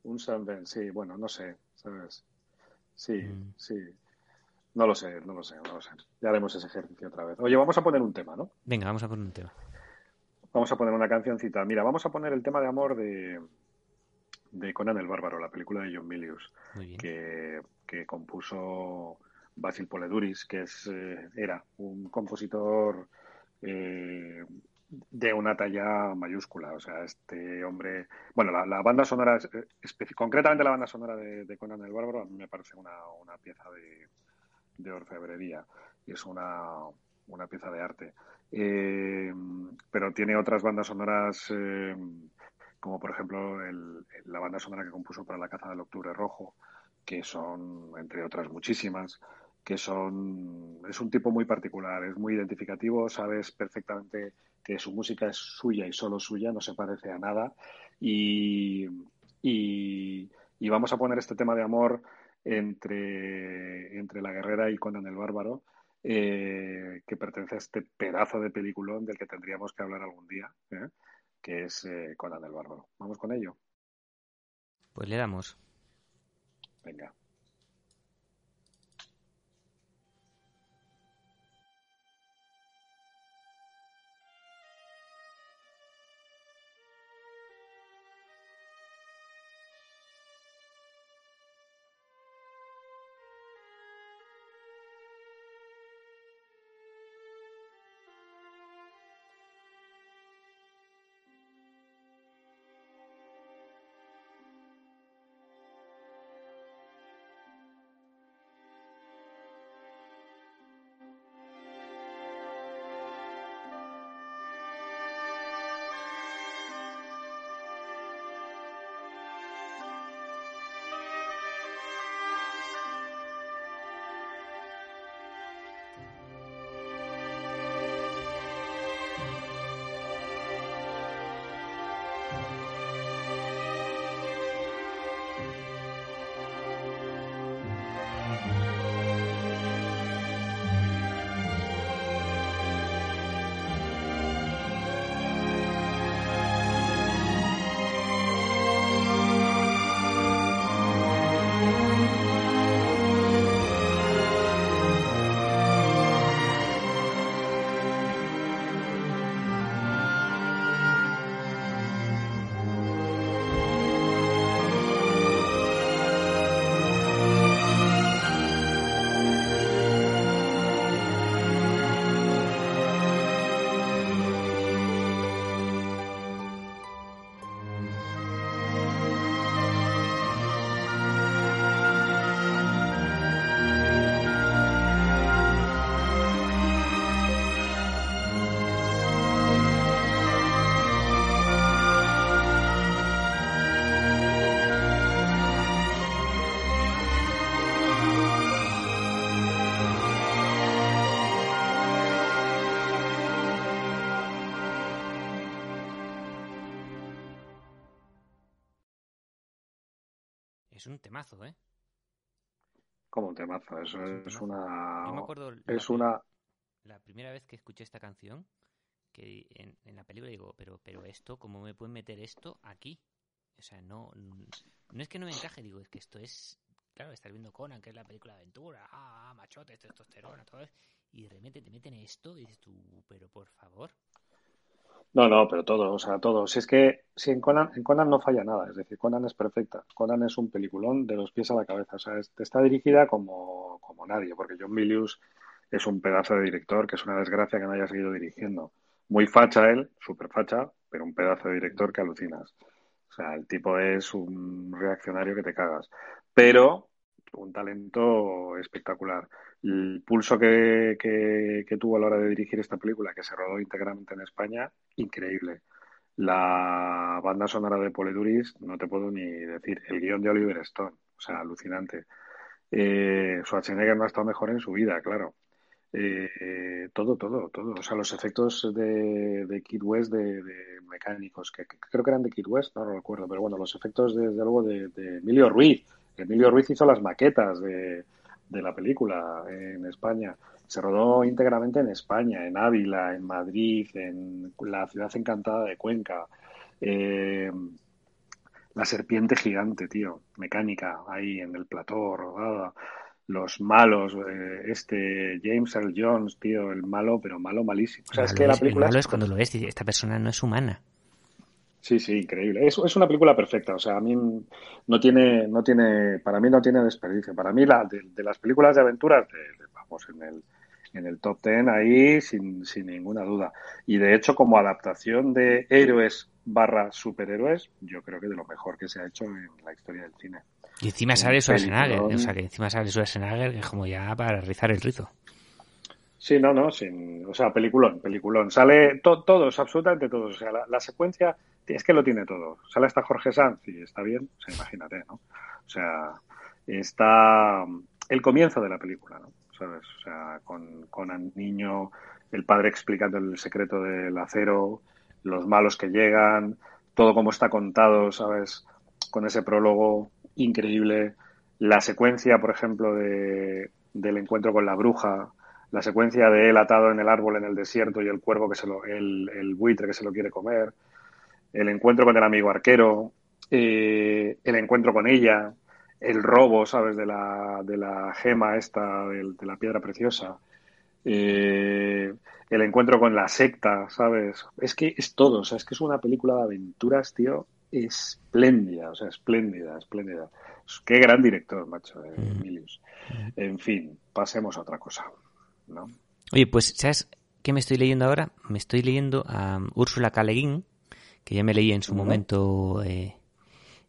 Un Son Ben, sí, bueno, no sé, ¿sabes? Sí, mm. sí. No lo sé, no lo sé, no lo sé. Ya haremos ese ejercicio otra vez. Oye, vamos a poner un tema, ¿no?
Venga, vamos a poner un tema.
Vamos a poner una cancioncita. Mira, vamos a poner el tema de amor de, de Conan el Bárbaro, la película de John Milius, que, compuso Basil Poleduris, que es, eh, era un compositor eh, de una talla mayúscula. O sea, este hombre. Bueno, la, banda sonora, concretamente la banda sonora de, Conan el Bárbaro, a mí me parece una, una pieza de, de orfebrería. Y es una, una pieza de arte. Eh, pero tiene otras bandas sonoras, eh, como por ejemplo la banda sonora que compuso para La caza del octubre rojo, que son, entre otras muchísimas, que son, es un tipo muy particular, es muy identificativo, sabes perfectamente que su música es suya y solo suya, no se parece a nada. Y, y, y vamos a poner este tema de amor entre, entre la guerrera y Conan el bárbaro, eh, que pertenece a este pedazo de peliculón del que tendríamos que hablar algún día, ¿eh? que es eh, Conan el Bárbaro. ¿Vamos con ello?
Pues le damos.
Venga.
Temazo, ¿eh?
Como un temazo, eso es, una...
Yo me acuerdo
es
la,
una...
La primera vez que escuché esta canción, que en, en la película digo, pero, pero esto, ¿cómo me pueden meter esto aquí? O sea, no, no es que no me encaje, digo, es que esto es, claro, estar viendo Conan, que es la película de aventura, ah, machotes, testosterona, todo eso, y de repente te meten esto y dices tú, pero por favor.
No, no, pero todo, o sea, todo. Si es que si en Conan, en Conan no falla nada, es decir, Conan es perfecta. Conan es un peliculón de los pies a la cabeza, o sea, está dirigida como, como nadie, porque John Milius es un pedazo de director que es una desgracia que no haya seguido dirigiendo. Muy facha él, súper facha, pero un pedazo de director que alucinas. O sea, el tipo es un reaccionario que te cagas. Pero un talento espectacular. El pulso que, que, tuvo a la hora de dirigir esta película, que se rodó íntegramente en España, increíble. La banda sonora de Poleduris, no te puedo ni decir. El guion de Oliver Stone, o sea, alucinante. Eh, Schwarzenegger no ha estado mejor en su vida, claro. Eh, todo, todo, todo. O sea, los efectos de, de Kid West de, mecánicos, que, creo que eran de Kid West, no lo recuerdo, pero bueno, los efectos desde luego de, Emilio Ruiz. Emilio Ruiz hizo las maquetas de, la película en España. Se rodó íntegramente en España, en Ávila, en Madrid, en la ciudad encantada de Cuenca. Eh, la serpiente gigante, tío, mecánica, ahí en el plató rodada los malos, eh, este James Earl Jones, tío, el malo, pero malo malísimo. O sea, es que la película...
El malo es cuando lo ves, esta persona no es humana.
Sí, sí, increíble. Es, es una película perfecta. O sea, a mí no tiene, no tiene, para mí no tiene desperdicio. Para mí la de, las películas de aventuras, vamos en el, en el top ten ahí sin, sin ninguna duda. Y de hecho, como adaptación de héroes barra superhéroes, yo creo que de lo mejor que se ha hecho en la historia del cine.
Y encima sale Schwarzenegger, o sea que encima sale Schwarzenegger que es como ya para rizar el rizo.
Sí, no, no, sin, o sea, peliculón, peliculón. Sale todos, absolutamente todos. O sea, la, secuencia es que lo tiene todo. Sale hasta Jorge Sanz y está bien, o sea, imagínate, ¿no? O sea, está el comienzo de la película, ¿no? ¿Sabes? O sea, con, con el niño, el padre explicando el secreto del acero, los malos que llegan, todo como está contado, ¿sabes? Con ese prólogo increíble. La secuencia, por ejemplo, de, del encuentro con la bruja, la secuencia de él atado en el árbol en el desierto y el cuervo que se lo, el, el buitre que se lo quiere comer, el encuentro con el amigo arquero, eh, el encuentro con ella, el robo, ¿sabes? De la, de la gema esta, de, de la piedra preciosa, eh, el encuentro con la secta, ¿sabes? Es que es todo, o sea, es que es una película de aventuras, tío, espléndida, o sea, espléndida, espléndida. Qué gran director, macho, eh, mm. Emilius. En fin, pasemos a otra cosa, ¿no?
Oye, pues, ¿sabes qué me estoy leyendo ahora? Me estoy leyendo a Úrsula K. que ya me leí en su momento eh,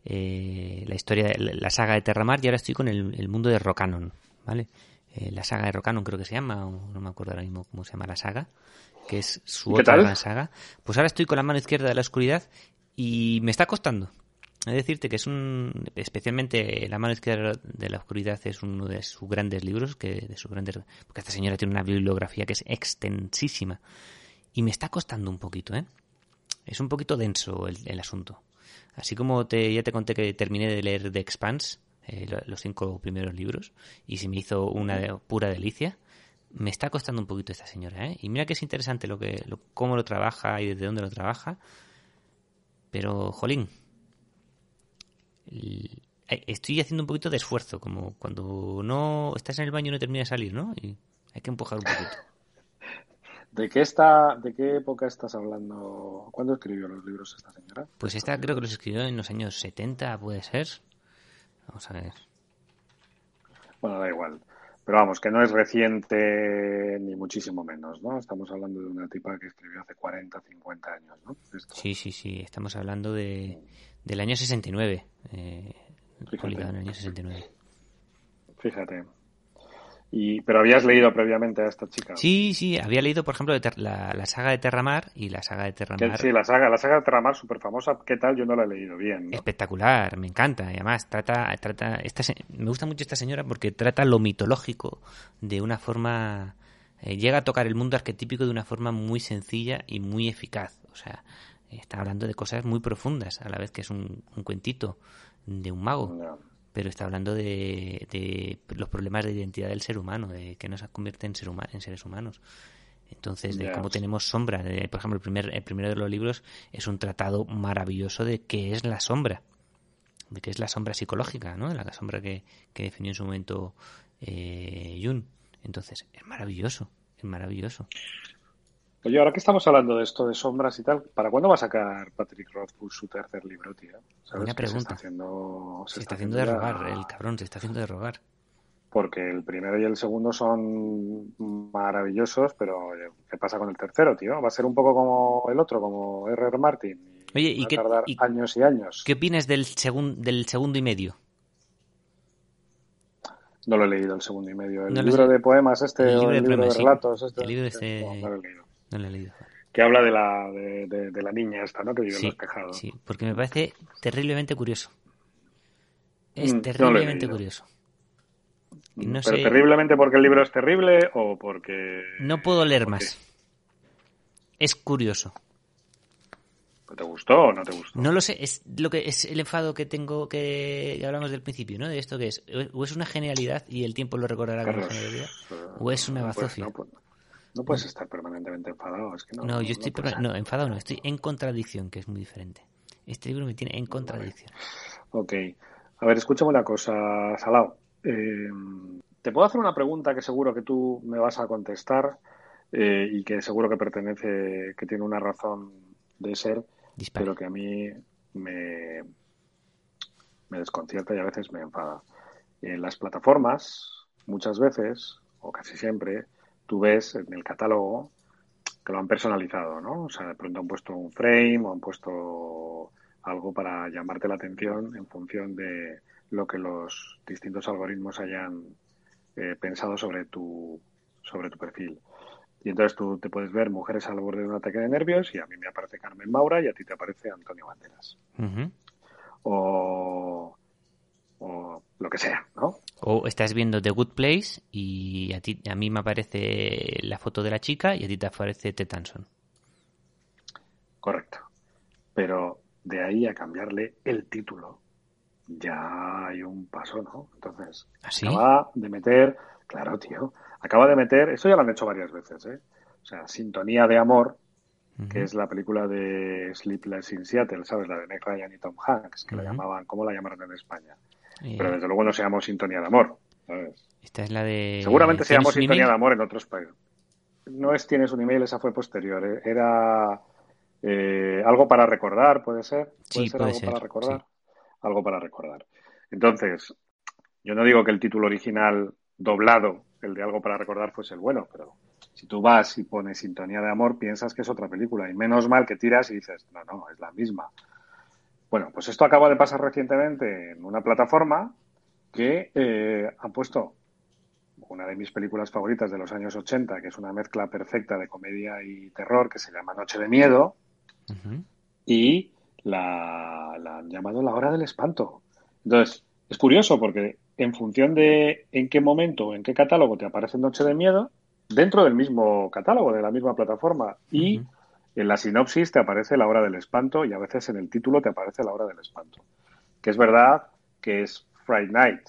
eh, la historia, la saga de Terramar, y ahora estoy con el, el mundo de Rocanon, ¿vale? Eh, la saga de Rocanon creo que se llama, o no me acuerdo ahora mismo cómo se llama la saga, que es su otra gran saga. Pues ahora estoy con la mano izquierda de la oscuridad y me está costando. Es decirte que es un, especialmente la mano izquierda de la oscuridad es uno de sus grandes libros, que de sus grandes, porque esta señora tiene una bibliografía que es extensísima y me está costando un poquito, ¿eh? Es un poquito denso el, el asunto. Así como te, ya te conté que terminé de leer The Expanse, eh, los cinco primeros libros y se me hizo una pura delicia. Me está costando un poquito esta señora, ¿eh? Y mira que es interesante lo que, cómo lo trabaja y desde dónde lo trabaja. Pero, jolín, estoy haciendo un poquito de esfuerzo, como cuando no estás en el baño y no termina de salir, ¿no? Y hay que empujar un poquito.
¿De qué, está, ¿De qué época estás hablando? ¿Cuándo escribió los libros esta señora?
Pues esta creo que los escribió en los años 70, puede ser. Vamos a ver.
Bueno, da igual. Pero vamos, que no es reciente ni muchísimo menos, ¿no? Estamos hablando de una tipa que escribió hace 40, 50 años, ¿no?
Sí, sí, sí. Estamos hablando de, del año 69. Eh, publicado en el año 69.
Fíjate. Y, ¿Pero habías leído previamente a esta chica?
Sí, sí, había leído, por ejemplo, la, saga de Terramar y la saga de Terramar.
Sí, la saga, la saga de Terramar, súper famosa. ¿Qué tal? Yo no la he leído bien.
Espectacular, me encanta. Y además, trata, trata esta, me gusta mucho esta señora porque trata lo mitológico de una forma. Eh, llega a tocar el mundo arquetípico de una forma muy sencilla y muy eficaz. O sea, está hablando de cosas muy profundas, a la vez que es un, cuentito de un mago pero está hablando de, de los problemas de identidad del ser humano, de que nos convierte en, ser en seres humanos. Entonces, de cómo tenemos sombra. por ejemplo, el, primer, el primero de los libros es un tratado maravilloso de qué es la sombra, de qué es la sombra psicológica, ¿no? La sombra que, que definió en su momento eh, Jung. Entonces, es maravilloso, es maravilloso.
Oye, ahora que estamos hablando de esto de sombras y tal, ¿para cuándo va a sacar Patrick Rothfuss su tercer libro, tío?
Buena pregunta. Se está haciendo, se, está, haciendo, de rogar, el cabrón, se está haciendo de rogar.
Porque el primero y el segundo son maravillosos, pero ¿qué pasa con el tercero, tío? Va a ser un poco como el otro, como R.R. Martin.
Oye, ¿y qué,
tardar años y años.
¿Qué opinas del, del segundo y medio?
No lo he leído el segundo y medio. El libro de poemas este, el libro, de, libro de, relatos este.
El libro este... No, lo he leído. No lo he leído.
Que habla de la, de, la niña esta, ¿no? Que vive en los tejados.
Sí, porque me parece terriblemente curioso. Es mm, terriblemente curioso.
No ¿Pero terriblemente porque el libro es terrible o porque...?
No puedo leer más. Es curioso.
¿Te gustó o no te gustó?
No lo sé, es lo que es el enfado que tengo que, hablamos del principio, ¿no? De esto que es, o es una genialidad y el tiempo lo recordará como genialidad, o es una bazofia.
No, puedes estar permanentemente enfadado, es que no.
No, yo estoy no, enfadado no, estoy en contradicción, que es muy diferente. Este libro me tiene en contradicción.
Ok. A ver, escúchame una cosa, Salao. Eh, te puedo hacer una pregunta que seguro que tú me vas a contestar eh, y que seguro que pertenece, que tiene una razón de ser, pero que a mí me, me desconcierta y a veces me enfada. En las plataformas, muchas veces, o casi siempre, tú ves en el catálogo que lo han personalizado, ¿no? O sea, de pronto han puesto un frame o han puesto algo para llamarte la atención en función de lo que los distintos algoritmos hayan eh, pensado sobre tu, sobre tu perfil. Y entonces tú te puedes ver mujeres al borde de un ataque de nervios y a mí me aparece Carmen Maura y a ti te aparece Antonio Banderas. o, o, lo que sea, ¿no?
O estás viendo The Good Place y a, ti, a mí me aparece la foto de la chica y a ti te aparece Ted Tanson.
Correcto. Pero de ahí a cambiarle el título ya hay un paso, ¿no? Entonces,
¿Ah,
acaba de meter, claro, tío, acaba de meter, eso ya lo han hecho varias veces, ¿eh? O sea, Sintonía de Amor, que es la película de Sleepless in Seattle, ¿sabes? La de Meg Ryan y Tom Hanks, que la llamaban, ¿cómo la llamaron en España? Pero desde luego no se llamó Sintonía de Amor, ¿sabes?
Esta es la de...
Seguramente se llamó Sintonía de Amor en otros países. No es Tienes un email, esa fue posterior. ¿eh? Era eh, algo para recordar, ¿puede ser?
¿Puede sí, ser
algo para recordar? algo para recordar. Entonces, yo no digo que el título original doblado, el de algo para recordar, fuese el bueno, pero si tú vas y pones Sintonía de Amor, piensas que es otra película. Y menos mal que tiras y dices, no, no, es la misma. Bueno, pues esto acaba de pasar recientemente en una plataforma que eh, han puesto una de mis películas favoritas de los años 80, que es una mezcla perfecta de comedia y terror, que se llama Noche de Miedo, y la, han llamado la hora del espanto. Entonces, es curioso porque en función de en qué momento, en qué catálogo te aparece Noche de Miedo, dentro del mismo catálogo, de la misma plataforma, y en la sinopsis te aparece la hora del espanto y a veces en el título te aparece la hora del espanto. Que es verdad que es Friday Night,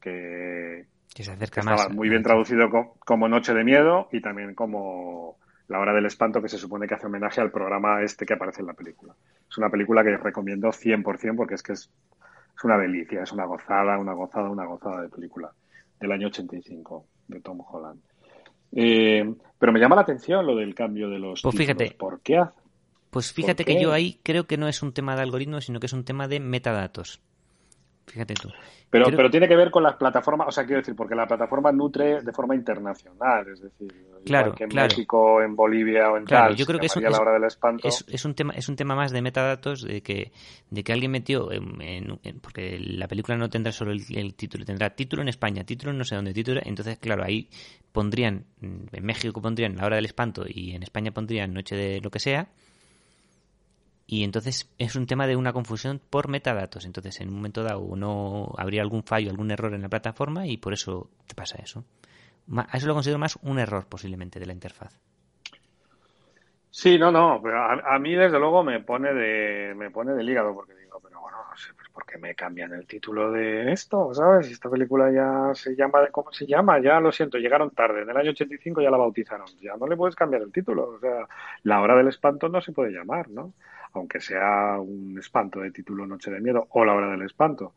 que,
se acerca estaba
muy bien traducido como Noche de Miedo y también como la hora del espanto, que se supone que hace homenaje al programa este que aparece en la película. Es una película que recomiendo 100% porque es que es, es una delicia, es una gozada, una gozada, una gozada de película del año 85 de Tom Holland. Eh, pero me llama la atención lo del cambio de los.
Pues fíjate.
¿Por qué?
Pues fíjate que yo ahí creo que no es un tema de algoritmos, sino que es un tema de metadatos. Fíjate tú.
Pero, pero tiene que ver con las plataformas, o sea, quiero decir, porque la plataforma nutre de forma internacional, es decir,
claro,
que en
claro.
México, en Bolivia o en tal,
yo creo que es,
la hora del espanto.
Es, un tema, es un tema más de metadatos de que, de que alguien metió, en, porque la película no tendrá solo el, título, tendrá título en España, título en no sé dónde, título, entonces, claro, ahí pondrían, en México pondrían la hora del espanto y en España pondrían noche de lo que sea, y entonces es un tema de una confusión por metadatos. Entonces, en un momento dado, no habría algún fallo, algún error en la plataforma y por eso te pasa eso. A eso lo considero más un error posiblemente de la interfaz.
Sí, no, no, pero a, mí desde luego me pone de me pone del hígado porque digo, pero bueno, no sé, pues ¿por qué me cambian el título de esto? ¿Sabes? Esta película ya se llama de cómo se llama, ya lo siento, llegaron tarde, en el año 85 ya la bautizaron, ya no le puedes cambiar el título, o sea, la hora del espanto no se puede llamar, ¿no? Aunque sea un espanto de título Noche de Miedo o la hora del espanto.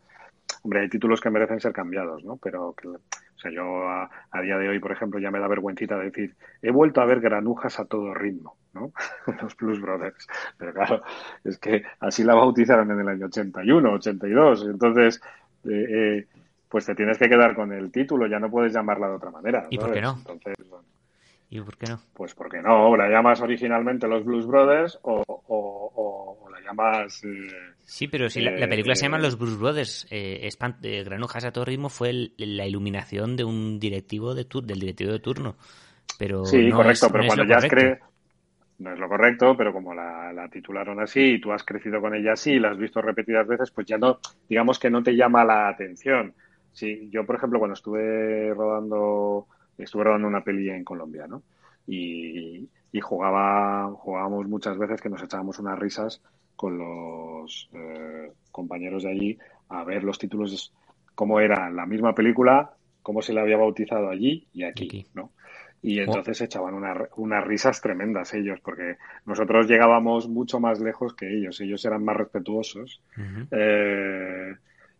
Hombre, hay títulos que merecen ser cambiados, ¿no? Pero, que, o sea, yo a, día de hoy, por ejemplo, ya me da vergüencita decir, he vuelto a ver granujas a todo ritmo, ¿no? Los Blues Brothers. Pero claro, es que así la bautizaron en el año 81, 82. Entonces, eh, eh, pues te tienes que quedar con el título, ya no puedes llamarla de otra manera.
¿Y por qué no?
Entonces,
¿Y por qué no?
Pues porque no, la llamas originalmente los Blues Brothers o, Eh,
sí, pero si la, película se llama Los Blues Brothers, eh, eh Granujas a todo ritmo fue la iluminación de un directivo de del directivo de turno. Pero
sí, correcto, pero cuando ya crees no es lo correcto, pero como la, la, titularon así y tú has crecido con ella así y la has visto repetidas veces, pues ya no, digamos que no te llama la atención. Sí, yo, por ejemplo, cuando estuve rodando estuve rodando una peli en Colombia, ¿no? Y, jugaba, jugábamos muchas veces que nos echábamos unas risas con los eh, compañeros de allí a ver los títulos, cómo era la misma película, cómo se le había bautizado allí y aquí, ¿no? Y oh. entonces echaban unas risas tremendas ellos, porque nosotros llegábamos mucho más lejos que ellos. Ellos eran más respetuosos eh,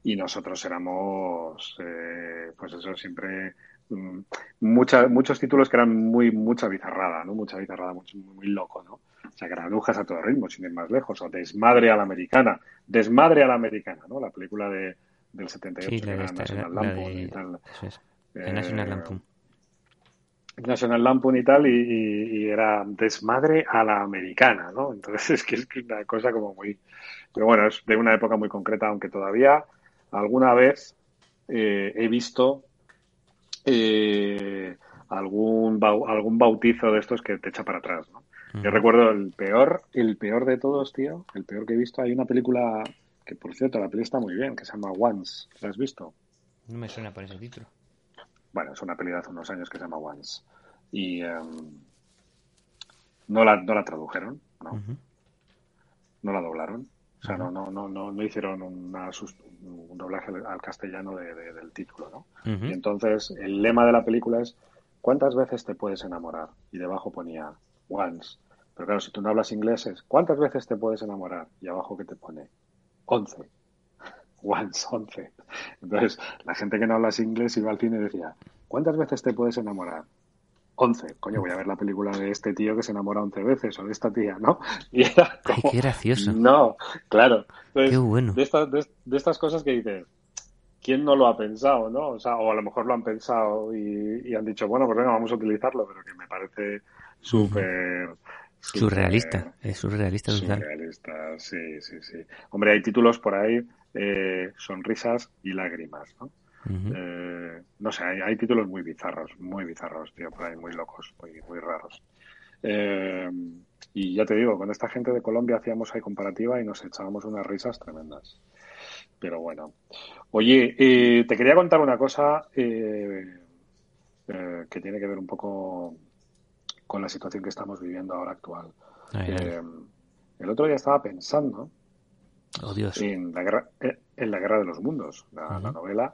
y nosotros éramos, eh, pues eso, siempre Mm, mucha, muchos títulos que eran muy mucha bizarrada, ¿no? Mucha bizarrada, muy, muy loco, ¿no? O sea, granujas a todo ritmo, sin ir más lejos, o Desmadre a la americana, Desmadre a la americana, ¿no? La película de, del 78 sí, la National Lampoon y tal.
National Lampoon.
National Lampoon y tal, y, era desmadre a la americana, ¿no? Entonces es que es una cosa como muy... Pero bueno, es de una época muy concreta, aunque todavía alguna vez eh, he visto eh, algún, algún bautizo de estos que te echa para atrás, ¿no? Yo recuerdo el peor, el peor de todos, tío, el peor que he visto. Hay una película que, por cierto, la película está muy bien, que se llama Once. ¿La has visto?
No me suena por ese título.
Bueno, es una película de hace unos años que se llama Once. Y em, no, la, no la tradujeron, ¿no? No la doblaron. O sea, no, no, no, no, hicieron una, un doblaje al castellano del título, ¿no? Y entonces el lema de la película es ¿cuántas veces te puedes enamorar? Y debajo ponía once. Pero claro, si tú no hablas inglés es ¿cuántas veces te puedes enamorar? Y abajo que te pone once. Once, once. Entonces, la gente que no habla inglés iba al cine y decía ¿cuántas veces te puedes enamorar? 11. Coño, voy a ver la película de este tío que se enamora 11 veces o de esta tía, ¿no?
Y era como, qué gracioso.
No, claro.
qué bueno.
De estas, de, estas cosas que dices, ¿quién no lo ha pensado, no? O sea, o a lo mejor lo han pensado y, han dicho, bueno, pues venga, vamos a utilizarlo, pero que me parece súper...
Surrealista, es surrealista.
Surrealista, sí, sí, sí. Hombre, hay títulos por ahí, eh, sonrisas y lágrimas, ¿no? Eh, no sé, hay, títulos muy bizarros, muy bizarros, tío, por ahí, muy locos, muy, muy raros. Eh, y ya te digo, con esta gente de Colombia hacíamos ahí comparativa y nos echábamos unas risas tremendas. Pero bueno. Oye, eh, te quería contar una cosa que tiene que ver un poco con la situación que estamos viviendo ahora actual. el otro día estaba pensando
oh, Dios.
En, la guerra, en la guerra de los mundos, la novela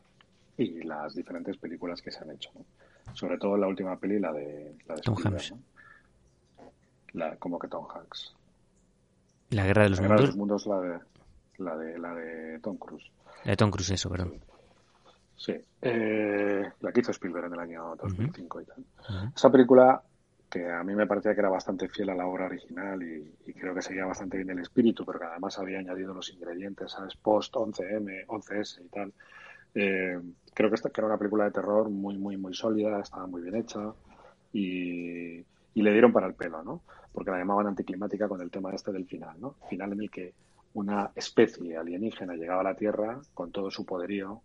y las diferentes películas que se han hecho. Sobre todo la última peli, la de, la de
Tom Hanks.
La, como que Tom Hanks.
La Guerra de los la Mundos.
de los Mundos, la de, la de, la de Tom Cruise.
La de Tom Cruise, eso, perdón.
Sí. Eh, la que hizo Spielberg en el año 2005 y tal. Esa película que a mí me parecía que era bastante fiel a la obra original y, creo que seguía bastante bien el espíritu, pero que además había añadido los ingredientes, ¿sabes? Post 11M, 11S y tal. Eh, creo que, esta, era una película de terror muy, muy, muy sólida, estaba muy bien hecha y, le dieron para el pelo, ¿no? Porque la llamaban anticlimática con el tema este del final, ¿no? Final en el que una especie alienígena llegaba a la Tierra con todo su poderío,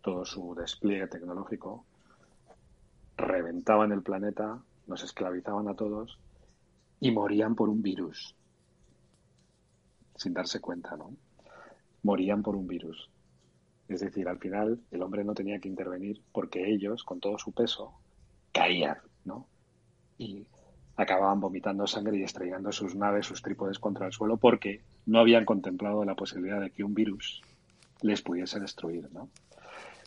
todo su despliegue tecnológico, reventaban el planeta, nos esclavizaban a todos y morían por un virus, sin darse cuenta, ¿no? Morían por un virus. Es decir, al final el hombre no tenía que intervenir porque ellos, con todo su peso, caían, ¿no? Y acababan vomitando sangre y estrellando sus naves, sus trípodes contra el suelo, porque no habían contemplado la posibilidad de que un virus les pudiese destruir, ¿no?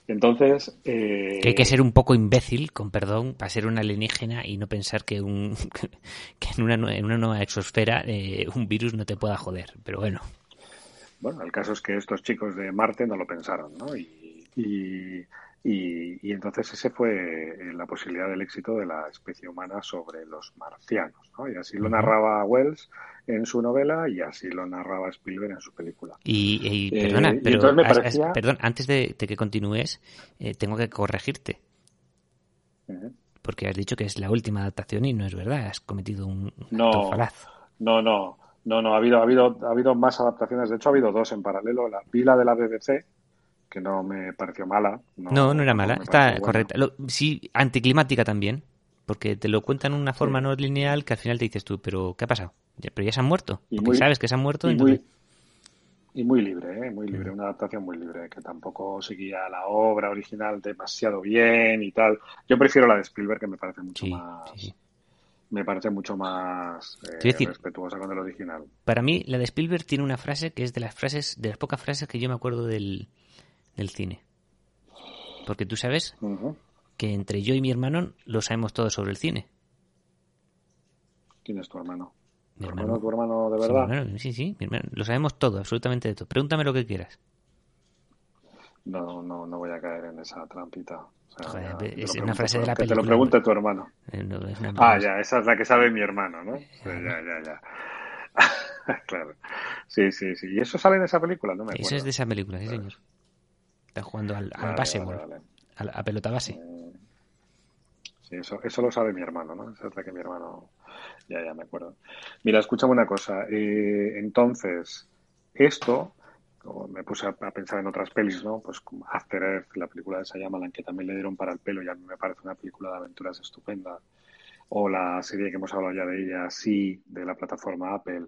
Entonces.
Eh, que hay que ser un poco imbécil, con perdón, para ser un alienígena y no pensar que, un, que en, una, en una nueva exosfera eh, un virus no te pueda joder. Pero bueno.
Bueno, el caso es que estos chicos de Marte no lo pensaron, ¿no? y y, entonces ese fue eh, la posibilidad del éxito de la especie humana sobre los marcianos. ¿no? Y así lo narraba Wells en su novela y así lo narraba Spielberg en su película.
Y, eh, perdona, pero perdón, antes de, que continúes, eh, tengo que corregirte. Porque has dicho que es la última adaptación y no es verdad, has cometido un
no, falaz. No, no, no, no, ha habido, ha habido, ha habido más adaptaciones. De hecho, ha habido dos en paralelo. La pila de la BBC, que no me pareció mala.
No, no, era mala, está correcta. sí, anticlimática también, porque te lo cuentan de una forma no lineal que al final te dices tú, pero ¿qué ha pasado? pero ya se han muerto, y porque sabes que se han muerto.
Y, muy, y muy libre, ¿eh? muy libre, una adaptación muy libre, que tampoco seguía la obra original demasiado bien y tal. Yo prefiero la de Spielberg, que me parece mucho más... me parece mucho más eh, respetuosa con el original.
Para mí, la de Spielberg tiene una frase que es de las frases, de las pocas frases que yo me acuerdo del, del cine. Porque tú sabes que entre yo y mi hermano lo sabemos todo sobre el cine.
¿Quién es tu hermano? Mi hermano, tu hermano de verdad?
Sí, sí, lo sabemos todo, absolutamente de todo. Pregúntame lo que quieras.
No, no, no voy a caer en esa trampita.
es una frase de la
película. Que te lo pregunte tu hermano. Eh, ah, ya, esa es la que sabe mi hermano, ¿no? ya, ya, ya. claro. Sí, sí, sí. ¿Y eso sale en esa película? No me acuerdo.
Eso es de esa película, sí, señor. Está jugando al, base, A, pelota base. Mm.
Sí, eso, eso lo sabe mi hermano, ¿no? Esa es la que mi hermano. Ya, ya me acuerdo. Mira, escúchame una cosa. Eh, entonces, esto, me puse a, pensar en otras pelis, ¿no? Pues como After Earth, la película de Sayamalan, que también le dieron para el pelo y a mí me parece una película de aventuras estupenda. O la serie que hemos hablado ya de ella, sí, de la plataforma Apple,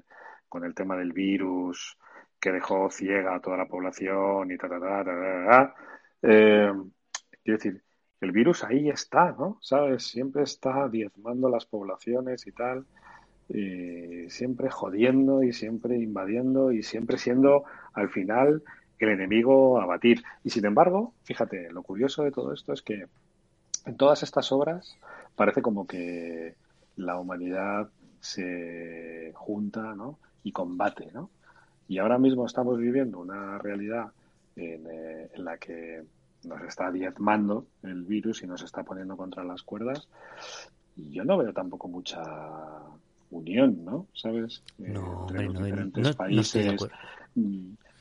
con el tema del virus, que dejó ciega a toda la población y ta, ta, ta, ta, eh, quiero decir, el virus ahí está, ¿no? ¿Sabes? Siempre está diezmando las poblaciones y tal, siempre jodiendo y siempre invadiendo y siempre siendo al final el enemigo a batir. Y sin embargo, fíjate, lo curioso de todo esto es que en todas estas obras parece como que la humanidad se junta, ¿no? Y combate, ¿no? Y ahora mismo estamos viviendo una realidad eh, en, la que nos está diezmando el virus y nos está poniendo contra las cuerdas. Y yo no veo tampoco mucha unión, ¿no? ¿Sabes?
Eh, entre los diferentes países.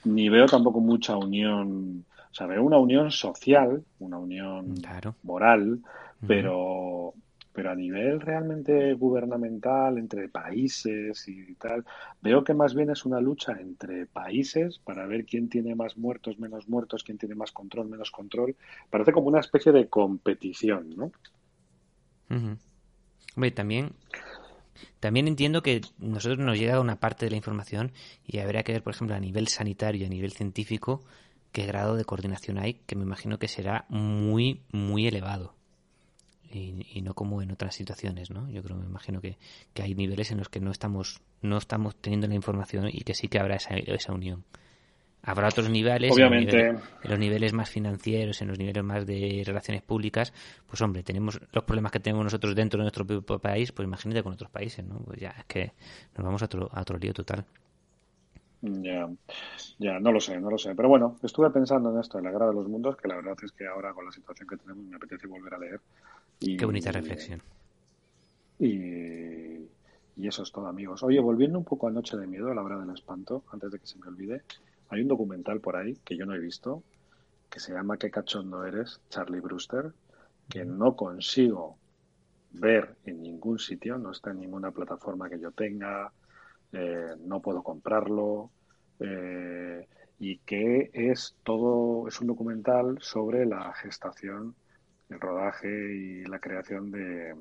ni veo tampoco mucha unión. O sea, veo una unión social, una unión moral, pero pero a nivel realmente gubernamental, entre países y tal, veo que más bien es una lucha entre países para ver quién tiene más muertos, menos muertos, quién tiene más control, menos control. Parece como una especie de competición, ¿no?
Hombre, también, también entiendo que nosotros nos llega una parte de la información y habría que ver, por ejemplo, a nivel sanitario, a nivel científico, qué grado de coordinación hay, que me imagino que será muy, muy elevado y, no como en otras situaciones, ¿no? Yo creo, me imagino que, hay niveles en los que no estamos no estamos teniendo la información y que sí que habrá esa, esa unión. Habrá otros niveles,
Obviamente.
En, los niveles, más financieros, en los niveles más de relaciones públicas, pues hombre, tenemos los problemas que tenemos nosotros dentro de nuestro propio país, pues imagínate con otros países, ¿no? Pues ya es que nos vamos a otro, a otro lío total.
Ya, ya, no lo sé, no lo sé. Pero bueno, estuve pensando en esto, en la guerra de los mundos, que la verdad es que ahora con la situación que tenemos me apetece volver a leer
Qué bonita reflexión.
Y, eso es todo, amigos. Oye, volviendo un poco a Noche de Miedo, a la hora del espanto, antes de que se me olvide, hay un documental por ahí que yo no he visto, que se llama ¿Qué cachondo eres? Charlie Brewster, que no consigo ver en ningún sitio, no está en ninguna plataforma que yo tenga, eh, no puedo comprarlo, eh, y que es todo, es un documental sobre la gestación el rodaje y la creación de,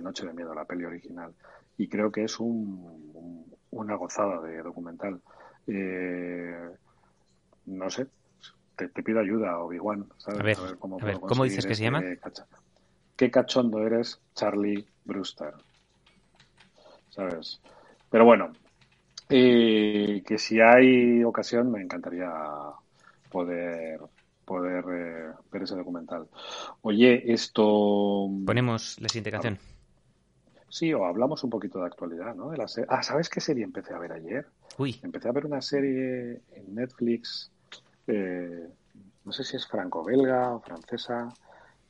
Noche de Miedo, la peli original. Y creo que es un, una gozada de documental. Eh, no sé, te, pido ayuda, Obi-Wan.
A ver, cómo, dices que se llama?
¿Qué cachondo eres, Charlie Brewster? ¿sabes? Pero bueno, eh, que si hay ocasión me encantaría poder poder eh, ver ese documental. Oye, esto...
Ponemos la siguiente canción.
Sí, o hablamos un poquito de actualidad, ¿no? De la ah, ¿sabes qué serie empecé a ver ayer?
Uy.
Empecé a ver una serie en Netflix, eh, no sé si es franco-belga o francesa,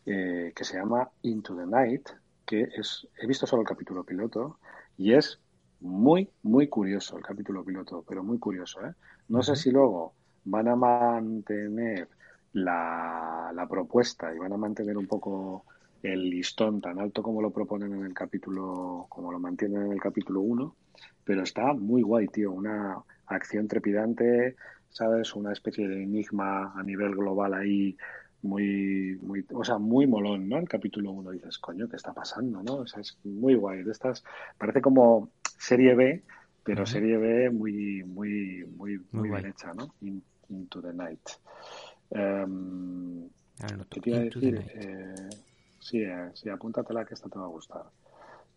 eh, que se llama Into the Night, que es, he visto solo el capítulo piloto y es muy, muy curioso el capítulo piloto, pero muy curioso, ¿eh? No sé si luego van a mantener la, la propuesta y van a mantener un poco el listón tan alto como lo proponen en el capítulo, como lo mantienen en el capítulo 1, pero está muy guay, tío, una acción trepidante, ¿sabes? Una especie de enigma a nivel global ahí muy, muy, o sea, muy molón, ¿no? El capítulo 1 dices, coño, ¿qué está pasando, no? O sea, es muy guay. De estas, parece como serie B, pero serie B muy, muy, muy, muy, bien hecha, ¿no? into the night. Um, ¿Qué te iba a decir? Eh, sí, eh, sí, apúntatela que esta te va a gustar.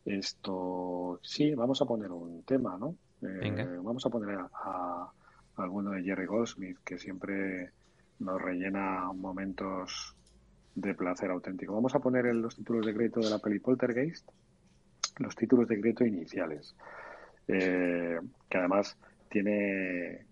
Esto, sí, vamos a poner un tema, ¿no? Eh, vamos a poner a, a, alguno de Jerry Goldsmith, que siempre nos rellena momentos de placer auténtico. Vamos a poner en los títulos de crédito de la peli Poltergeist, los títulos de crédito iniciales, eh, que además tiene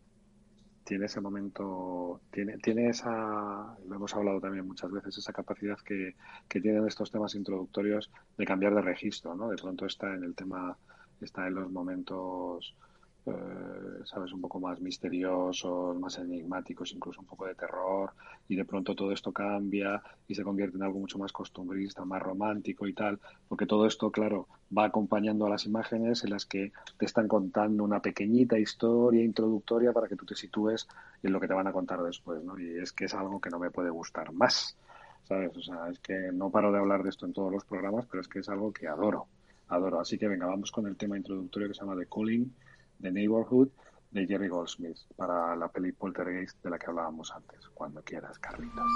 tiene ese momento, tiene, tiene esa, lo hemos hablado también muchas veces, esa capacidad que, que tienen estos temas introductorios de cambiar de registro, ¿no? De pronto está en el tema, está en los momentos eh, sabes, un poco más misteriosos, más enigmáticos, incluso un poco de terror, y de pronto todo esto cambia y se convierte en algo mucho más costumbrista, más romántico y tal, porque todo esto, claro, va acompañando a las imágenes en las que te están contando una pequeñita historia introductoria para que tú te sitúes en lo que te van a contar después, ¿no? Y es que es algo que no me puede gustar más, ¿sabes? O sea, es que no paro de hablar de esto en todos los programas, pero es que es algo que adoro, adoro. Así que venga, vamos con el tema introductorio que se llama The Calling The Neighborhood de Jerry Goldsmith para la peli Poltergeist de la que hablábamos antes. Cuando quieras, Carlitos.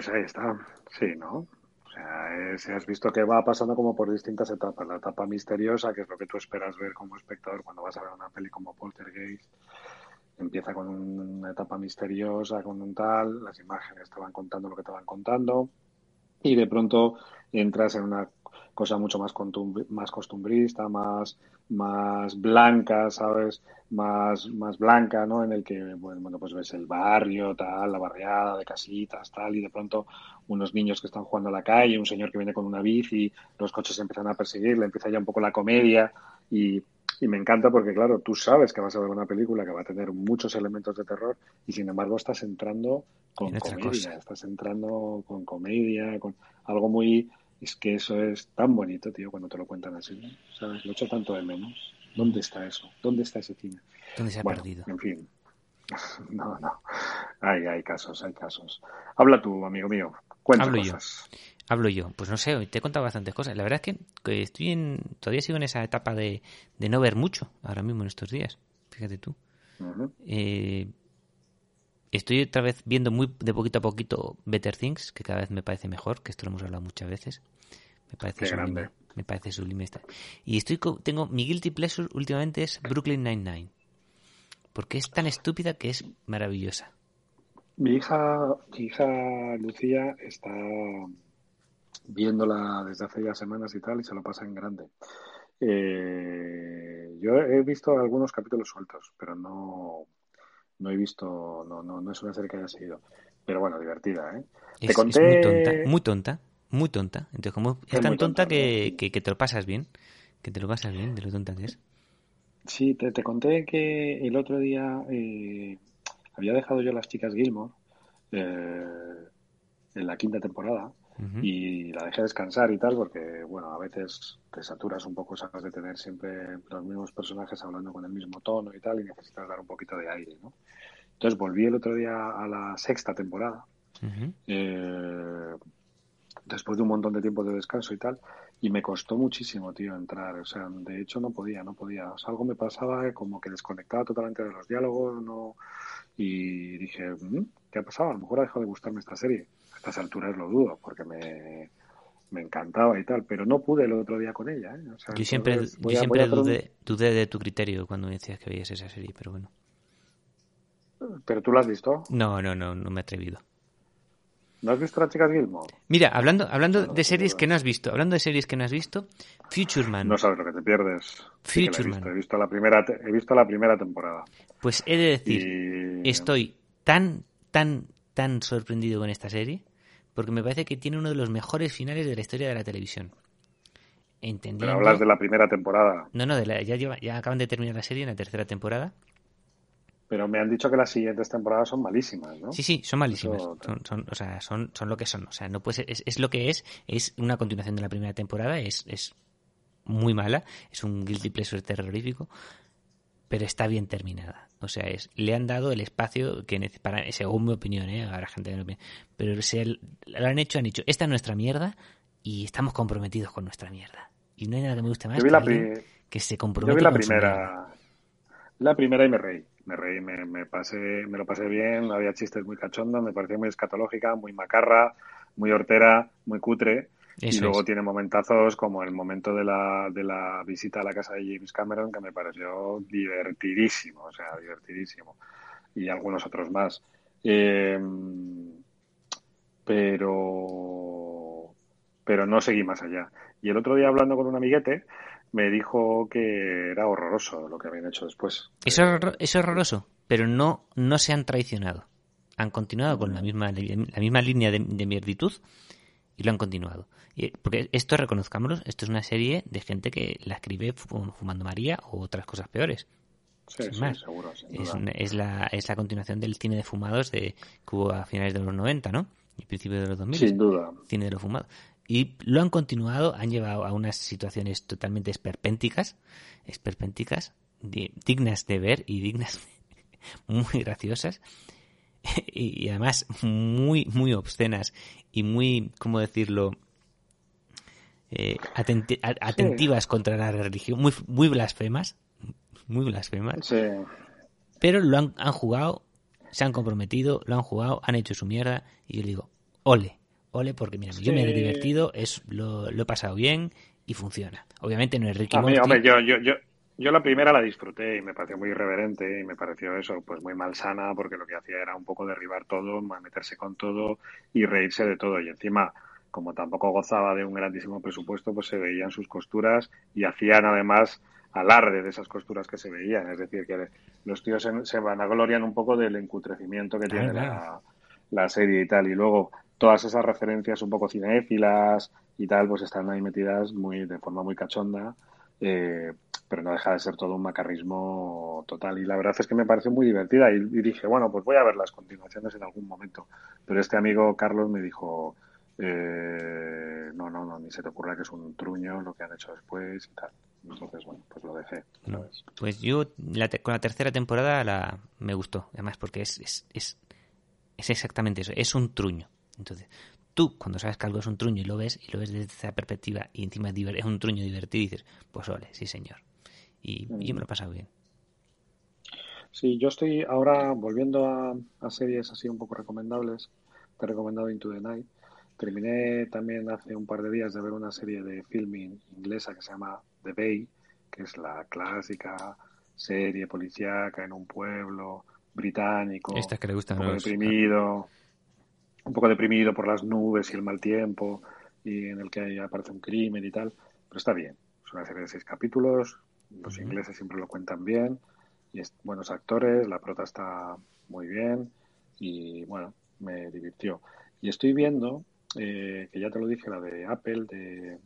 Pues ahí está, sí, ¿no? O sea, si has visto que va pasando como por distintas etapas. La etapa misteriosa, que es lo que tú esperas ver como espectador cuando vas a ver una peli como Poltergeist, empieza con una etapa misteriosa, con un tal, las imágenes te van contando lo que te van contando, y de pronto entras en una cosa mucho más costumbrista, más, más blanca, ¿sabes? Más, más blanca, ¿no? En el que, bueno, pues ves el barrio, tal, la barriada de casitas, tal, y de pronto unos niños que están jugando a la calle, un señor que viene con una bici, los coches empiezan a perseguirle, empieza ya un poco la comedia y, y me encanta porque, claro, tú sabes que vas a ver una película que va a tener muchos elementos de terror y, sin embargo, estás entrando con comedia, estás entrando con comedia, con algo muy es que eso es tan bonito, tío, cuando te lo cuentan así, ¿sabes? Lo echo tanto de menos. ¿Dónde está eso? ¿Dónde está ese cine?
¿Dónde se ha perdido?
En fin. No, no. Hay, hay casos, hay casos. Habla tú, amigo mío. Cuenta
Hablo
cosas.
yo. Hablo yo. Pues no sé, te he contado bastantes cosas. La verdad es que, estoy en, todavía sigo en esa etapa de, de, no ver mucho ahora mismo en estos días. Fíjate tú. eh, Estoy otra vez viendo muy de poquito a poquito Better Things, que cada vez me parece mejor, que esto lo hemos hablado muchas veces. Me parece sublime. Me parece sublime esta. Y estoy tengo mi guilty pleasure últimamente es Brooklyn Nine-Nine. Porque es tan estúpida que es maravillosa.
Mi hija, mi hija Lucía está viéndola desde hace ya semanas y tal y se lo pasa en grande. Eh, yo he visto algunos capítulos sueltos, pero no, no he visto, no, no, no es una serie que haya seguido. Pero bueno, divertida, ¿eh?
Es, muy tonta, muy tonta, muy tonta. Entonces, como es, tan tonta, que, que, te lo pasas bien, que te lo pasas bien de lo tonta que es.
Sí, te, te conté que el otro día eh, había dejado yo las chicas Gilmore eh, en la quinta temporada y la dejé descansar y tal porque, bueno, a veces te saturas un poco, sabes, de tener siempre los mismos personajes hablando con el mismo tono y tal y necesitas dar un poquito de aire, ¿no? Entonces volví el otro día a la sexta temporada, eh, después de un montón de tiempo de descanso y tal, y me costó muchísimo, tío, entrar. O sea, de hecho no podía, no podía. O sea, algo me pasaba como que desconectaba totalmente de los diálogos, no... Y dije, mm, ¿qué ha pasado? A lo mejor ha dejado de gustarme esta serie. A estas alturas lo dudo, porque me, me encantaba y tal, pero no pude el otro día con ella. ¿eh?
yo siempre, yo siempre dudé, dudé, de tu criterio cuando me decías que veías esa serie, pero bueno.
¿Pero tú la has visto?
No, no, no, no me he atrevido.
¿No has visto las chicas Gilmore?
Mira, hablando, hablando de series que no has visto, hablando de series que no has visto, Future
No sabes lo que te pierdes.
Future
he, visto, la primera, he visto la primera temporada.
Pues he de decir, estoy tan, tan, tan sorprendido con esta serie, porque me parece que tiene uno de los mejores finales de la historia de la televisión. Entendiendo...
Pero hablas de la primera temporada.
No, no, de la, ya, ya acaban de terminar la serie en la tercera temporada.
Pero me han dicho que las siguientes temporadas son malísimas, ¿no?
Sí, sí, son malísimas. Son, son, o sea, son, son lo que son. O sea, no puede es, es, lo que es. Es una continuación de la primera temporada. Es, es muy mala. Es un guilty pleasure terrorífico. Pero está bien terminada. O sea, es, le han dado el espacio que para, según mi opinión, ¿eh? Ahora gente no Pero se lo han hecho, han dicho, esta es nuestra mierda y estamos comprometidos con nuestra mierda. Y no hay nada que me guste más que, que se comprometa
Yo vi la primera. La primera y me reí me reí, me, me, pasé, me lo pasé bien, había chistes muy cachondos, me parecía muy escatológica, muy macarra, muy hortera, muy cutre. Y luego tiene momentazos como el momento de la, de la visita a la casa de James Cameron, que me pareció divertidísimo, o sea, divertidísimo. Y algunos otros más. Em, pero, pero no seguí más allá. Y el otro día hablando con un amiguete, me dijo que era horroroso lo que habían hecho después.
Eso es, horroroso, pero no, no se han traicionado. Han continuado con la misma, la misma línea de, de virtud y lo han continuado. Porque esto, reconozcámoslo, esto es una serie de gente que la escribe fumando María o otras cosas peores.
Sí, sí, seguro.
Es, la, es la continuación del cine de fumados de, que hubo a finales de los 90, ¿no? Y principios de los 2000.
Sin duda.
Cine de los fumados. Y lo han continuado, han llevado a unas situaciones totalmente esperpénticas, esperpénticas, dignas de ver y dignas, muy graciosas, y, además muy, muy obscenas y muy, ¿cómo decirlo? Eh, atentivas contra la religión, muy, muy blasfemas, muy blasfemas.
Sí.
Pero lo han, han jugado, se han comprometido, lo han jugado, han hecho su mierda, y yo digo, ole, ole, porque mira, yo me he divertido, es, lo, he pasado bien y funciona. Obviamente no es Ricky
Morty. Hombre, yo, yo, yo, yo la primera la disfruté y me pareció muy irreverente y me pareció eso, pues muy malsana porque lo que hacía era un poco derribar todo, meterse con todo y reírse de todo. Y encima, como tampoco gozaba de un grandísimo presupuesto, pues se veían sus costuras y hacían además alarde de esas costuras que se veían. Es decir, que los tíos se, se vanaglorian un poco del encutrecimiento que tiene La, la, serie y tal. Y luego todas esas referencias un poco cinéfilas y tal, pues están ahí metidas muy de forma muy cachonda. Eh, pero no deja de ser todo un macarrismo total. Y la verdad es que me pareció muy divertida y, dije, bueno, pues voy a ver las continuaciones en algún momento. Pero este amigo Carlos me dijo, eh, no, no, no, ni se te ocurra que es un truño lo que han hecho después y tal. Entonces, bueno, pues lo dejé.
Pues yo con la tercera temporada la, me gustó, además porque es, es, es, es exactamente eso, es un truño. Entonces, tú cuando sabes que algo es un truño y lo ves y lo ves desde esa perspectiva y encima es un truño divertido y dices, pues ole, sí señor. Y, yo me lo he pasado bien.
Sí, yo estoy ahora volviendo a, series así un poco recomendables. Te he recomendado Into the Night. Terminé también hace un par de días de ver una serie de filming inglesa que se llama The Bay, que es la clásica serie policíaca en un pueblo británico.
Esta que le gustan
un poco deprimido un poco deprimido por las nubes y el mal tiempo y en el que aparece un crimen y tal, pero está bien. Es una serie de seis capítulos, los ingleses siempre lo cuentan bien y es buenos actores, la prota está muy bien y bueno, me divirtió. Y estoy viendo, eh, que ya te lo dije, la de Apple, de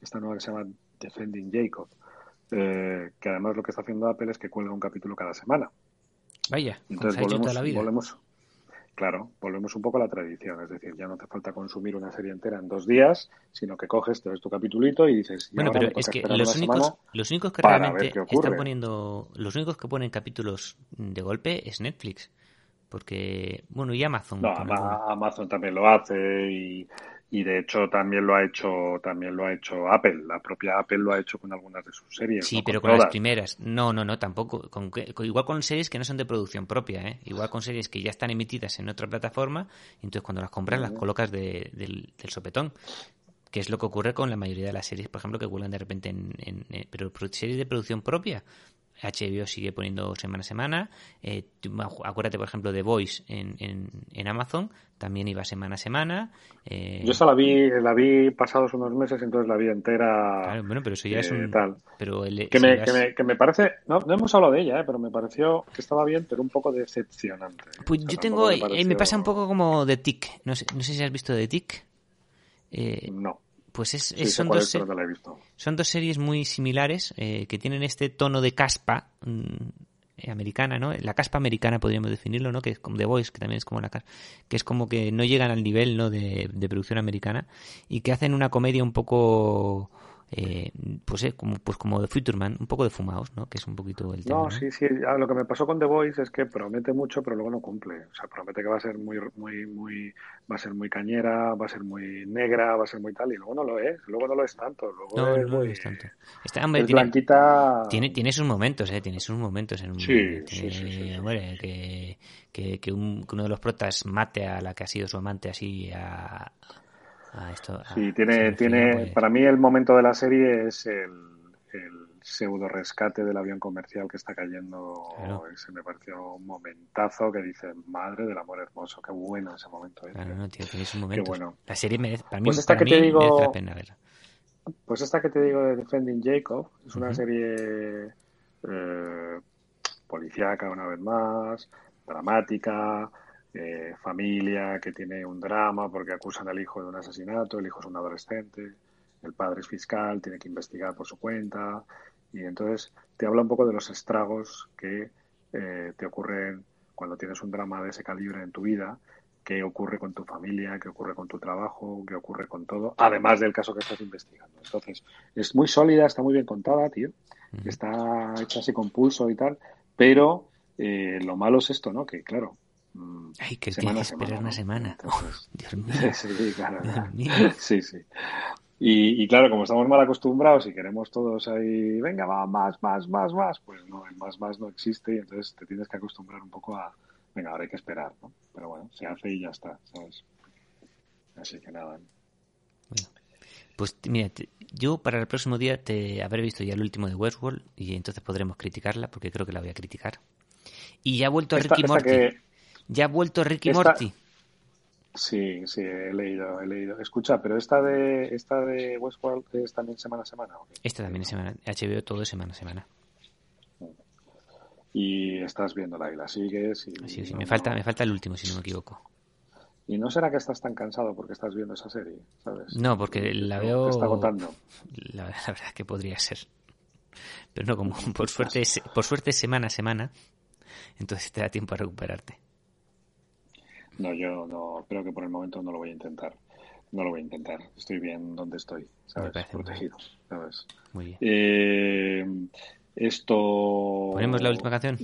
esta nueva que se llama Defending Jacob, eh, que además lo que está haciendo Apple es que cuelga un capítulo cada semana.
Vaya,
entonces volvemos, la vida. volvemos, Claro, volvemos un poco a la tradición, es decir, ya no hace falta consumir una serie entera en dos días, sino que coges, te ves tu capitulito y dices.
bueno, pero es que los únicos, los únicos que realmente están poniendo, los únicos que ponen capítulos de golpe es Netflix, porque bueno y Amazon.
No, Amazon también lo hace y y de hecho también lo ha hecho también lo ha hecho Apple. La propia Apple lo ha hecho con algunas de sus series
sí pero con, las primeras. No no no tampoco. Con, igual con series que no son de producción propia ¿eh? igual con series que ya están emitidas en otra plataforma y entonces cuando las compras las colocas del, del, sopetón que es lo que ocurre con la mayoría de las series por ejemplo que vuelan de repente en, en, en pero series de producción propia HBO sigue poniendo semana a semana. Eh, acuérdate, por ejemplo, de Voice en, en, Amazon, también iba semana a semana.
Eh, Yo esa la vi, la vi pasados unos meses, entonces la vi entera.
Claro, bueno, pero eso ya es
eh,
un.
Tal.
Pero
que, me, que, me, que, me, parece. No, no hemos hablado de ella, pero me pareció que estaba bien, pero un poco decepcionante.
Pues yo tengo. Me, me, pasa un poco como de Tick. No sé, no sé si has visto de Tick.
no.
Pues es, son, dos son dos series muy similares eh, que tienen este tono de caspa mm, americana, ¿no? La caspa americana podríamos definirlo, ¿no? Que es como The Voice, que también es como la que es como que no llegan al nivel, ¿no? De, de producción americana y que hacen una comedia un poco eh, pues, eh, como, pues como de Futureman, un poco de fumados, ¿no? Que es un poquito el tema.
No, sí, sí. Lo que me pasó con The Voice es que promete mucho, pero luego no cumple. O sea, promete que va a ser muy, muy, muy, va a ser muy cañera, va a ser muy negra, va a ser muy tal, y luego no lo es. Luego no lo es tanto. Luego no, es no muy... lo es tanto.
Esta, hombre, tiene, blanquita... tiene, tiene, sus momentos, ¿eh? Tiene sus momentos en un.
Sí, sí, sí,
hombre, que, que, que, un, que uno de los protas mate a la que ha sido su amante así a
sí, tiene, tiene pues. para mí el momento de la serie es el, pseudo rescate del avión comercial que está cayendo. Ese me pareció un momentazo que dice, madre del amor hermoso, qué bueno ese momento. ¿eh?
Claro, no, tío, un momento. Bueno. La serie merece, para mí,
pues esta
que
te digo,
merece la pena verla.
Pues esta que te digo de Defending Jacob es una serie eh, policíaca una vez más, dramática, eh, familia que tiene un drama porque acusan al hijo de un asesinato, el hijo es un adolescente, el padre es fiscal, tiene que investigar por su cuenta y entonces te habla un poco de los estragos que eh, te ocurren cuando tienes un drama de ese calibre en tu vida, qué ocurre con tu familia, qué ocurre con tu trabajo, qué ocurre con todo, además del caso que estás investigando. Entonces, es muy sólida, está muy bien contada, tío, está hecha así con pulso y tal, pero eh, lo malo es esto, ¿no? Que claro,
Ay, que semana, que esperar una semana. Oh, Dios mío.
Sí, claro. Sí, sí. Y, claro, como estamos mal acostumbrados y queremos todos ahí, venga, va, más, más, más, más, pues no, el más, más no existe y entonces te tienes que acostumbrar un poco a, venga, ahora hay que esperar, ¿no? Pero bueno, se hace y ya está, ¿sabes? Así que nada.
Bueno, pues mira, yo para el próximo día te habré visto ya el último de Westworld y entonces podremos criticarla porque creo que la voy a criticar. Y ya ha vuelto Ricky Morty. Ya ha vuelto Ricky Morty.
Sí, sí, he leído, he leído. Escucha, pero esta de esta de Westworld es también semana a semana.
Esta también es semana. HBO todo semana a semana.
Y estás viéndola y la sigues. Y
sí, sí, me falta, me falta el último, si no me equivoco.
¿Y no será que estás tan cansado porque estás viendo esa serie? ¿sabes?
No, porque la veo.
está agotando.
La, la, verdad que podría ser. Pero no, como por suerte, por suerte semana a semana, entonces te da tiempo a recuperarte.
No, yo no creo que por el momento no lo voy a intentar. No lo voy a intentar. Estoy bien donde estoy, ¿sabes? Protegido, ¿sabes?
Muy bien.
Eh, esto.
¿Ponemos la última canción?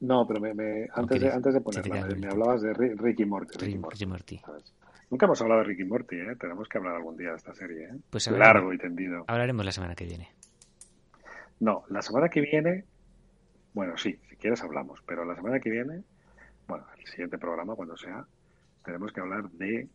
No, pero me, antes, de, antes de ponerla, me, hablabas de Ricky Morty.
Ricky, Morty.
Nunca hemos hablado de Ricky Morty, ¿eh? Tenemos que hablar algún día de esta serie, ¿eh? Pues Largo y tendido.
Hablaremos la semana que viene.
No, la semana que viene, bueno, sí, si quieres hablamos, pero la semana que viene, bueno, el siguiente programa, cuando sea, tenemos que hablar de,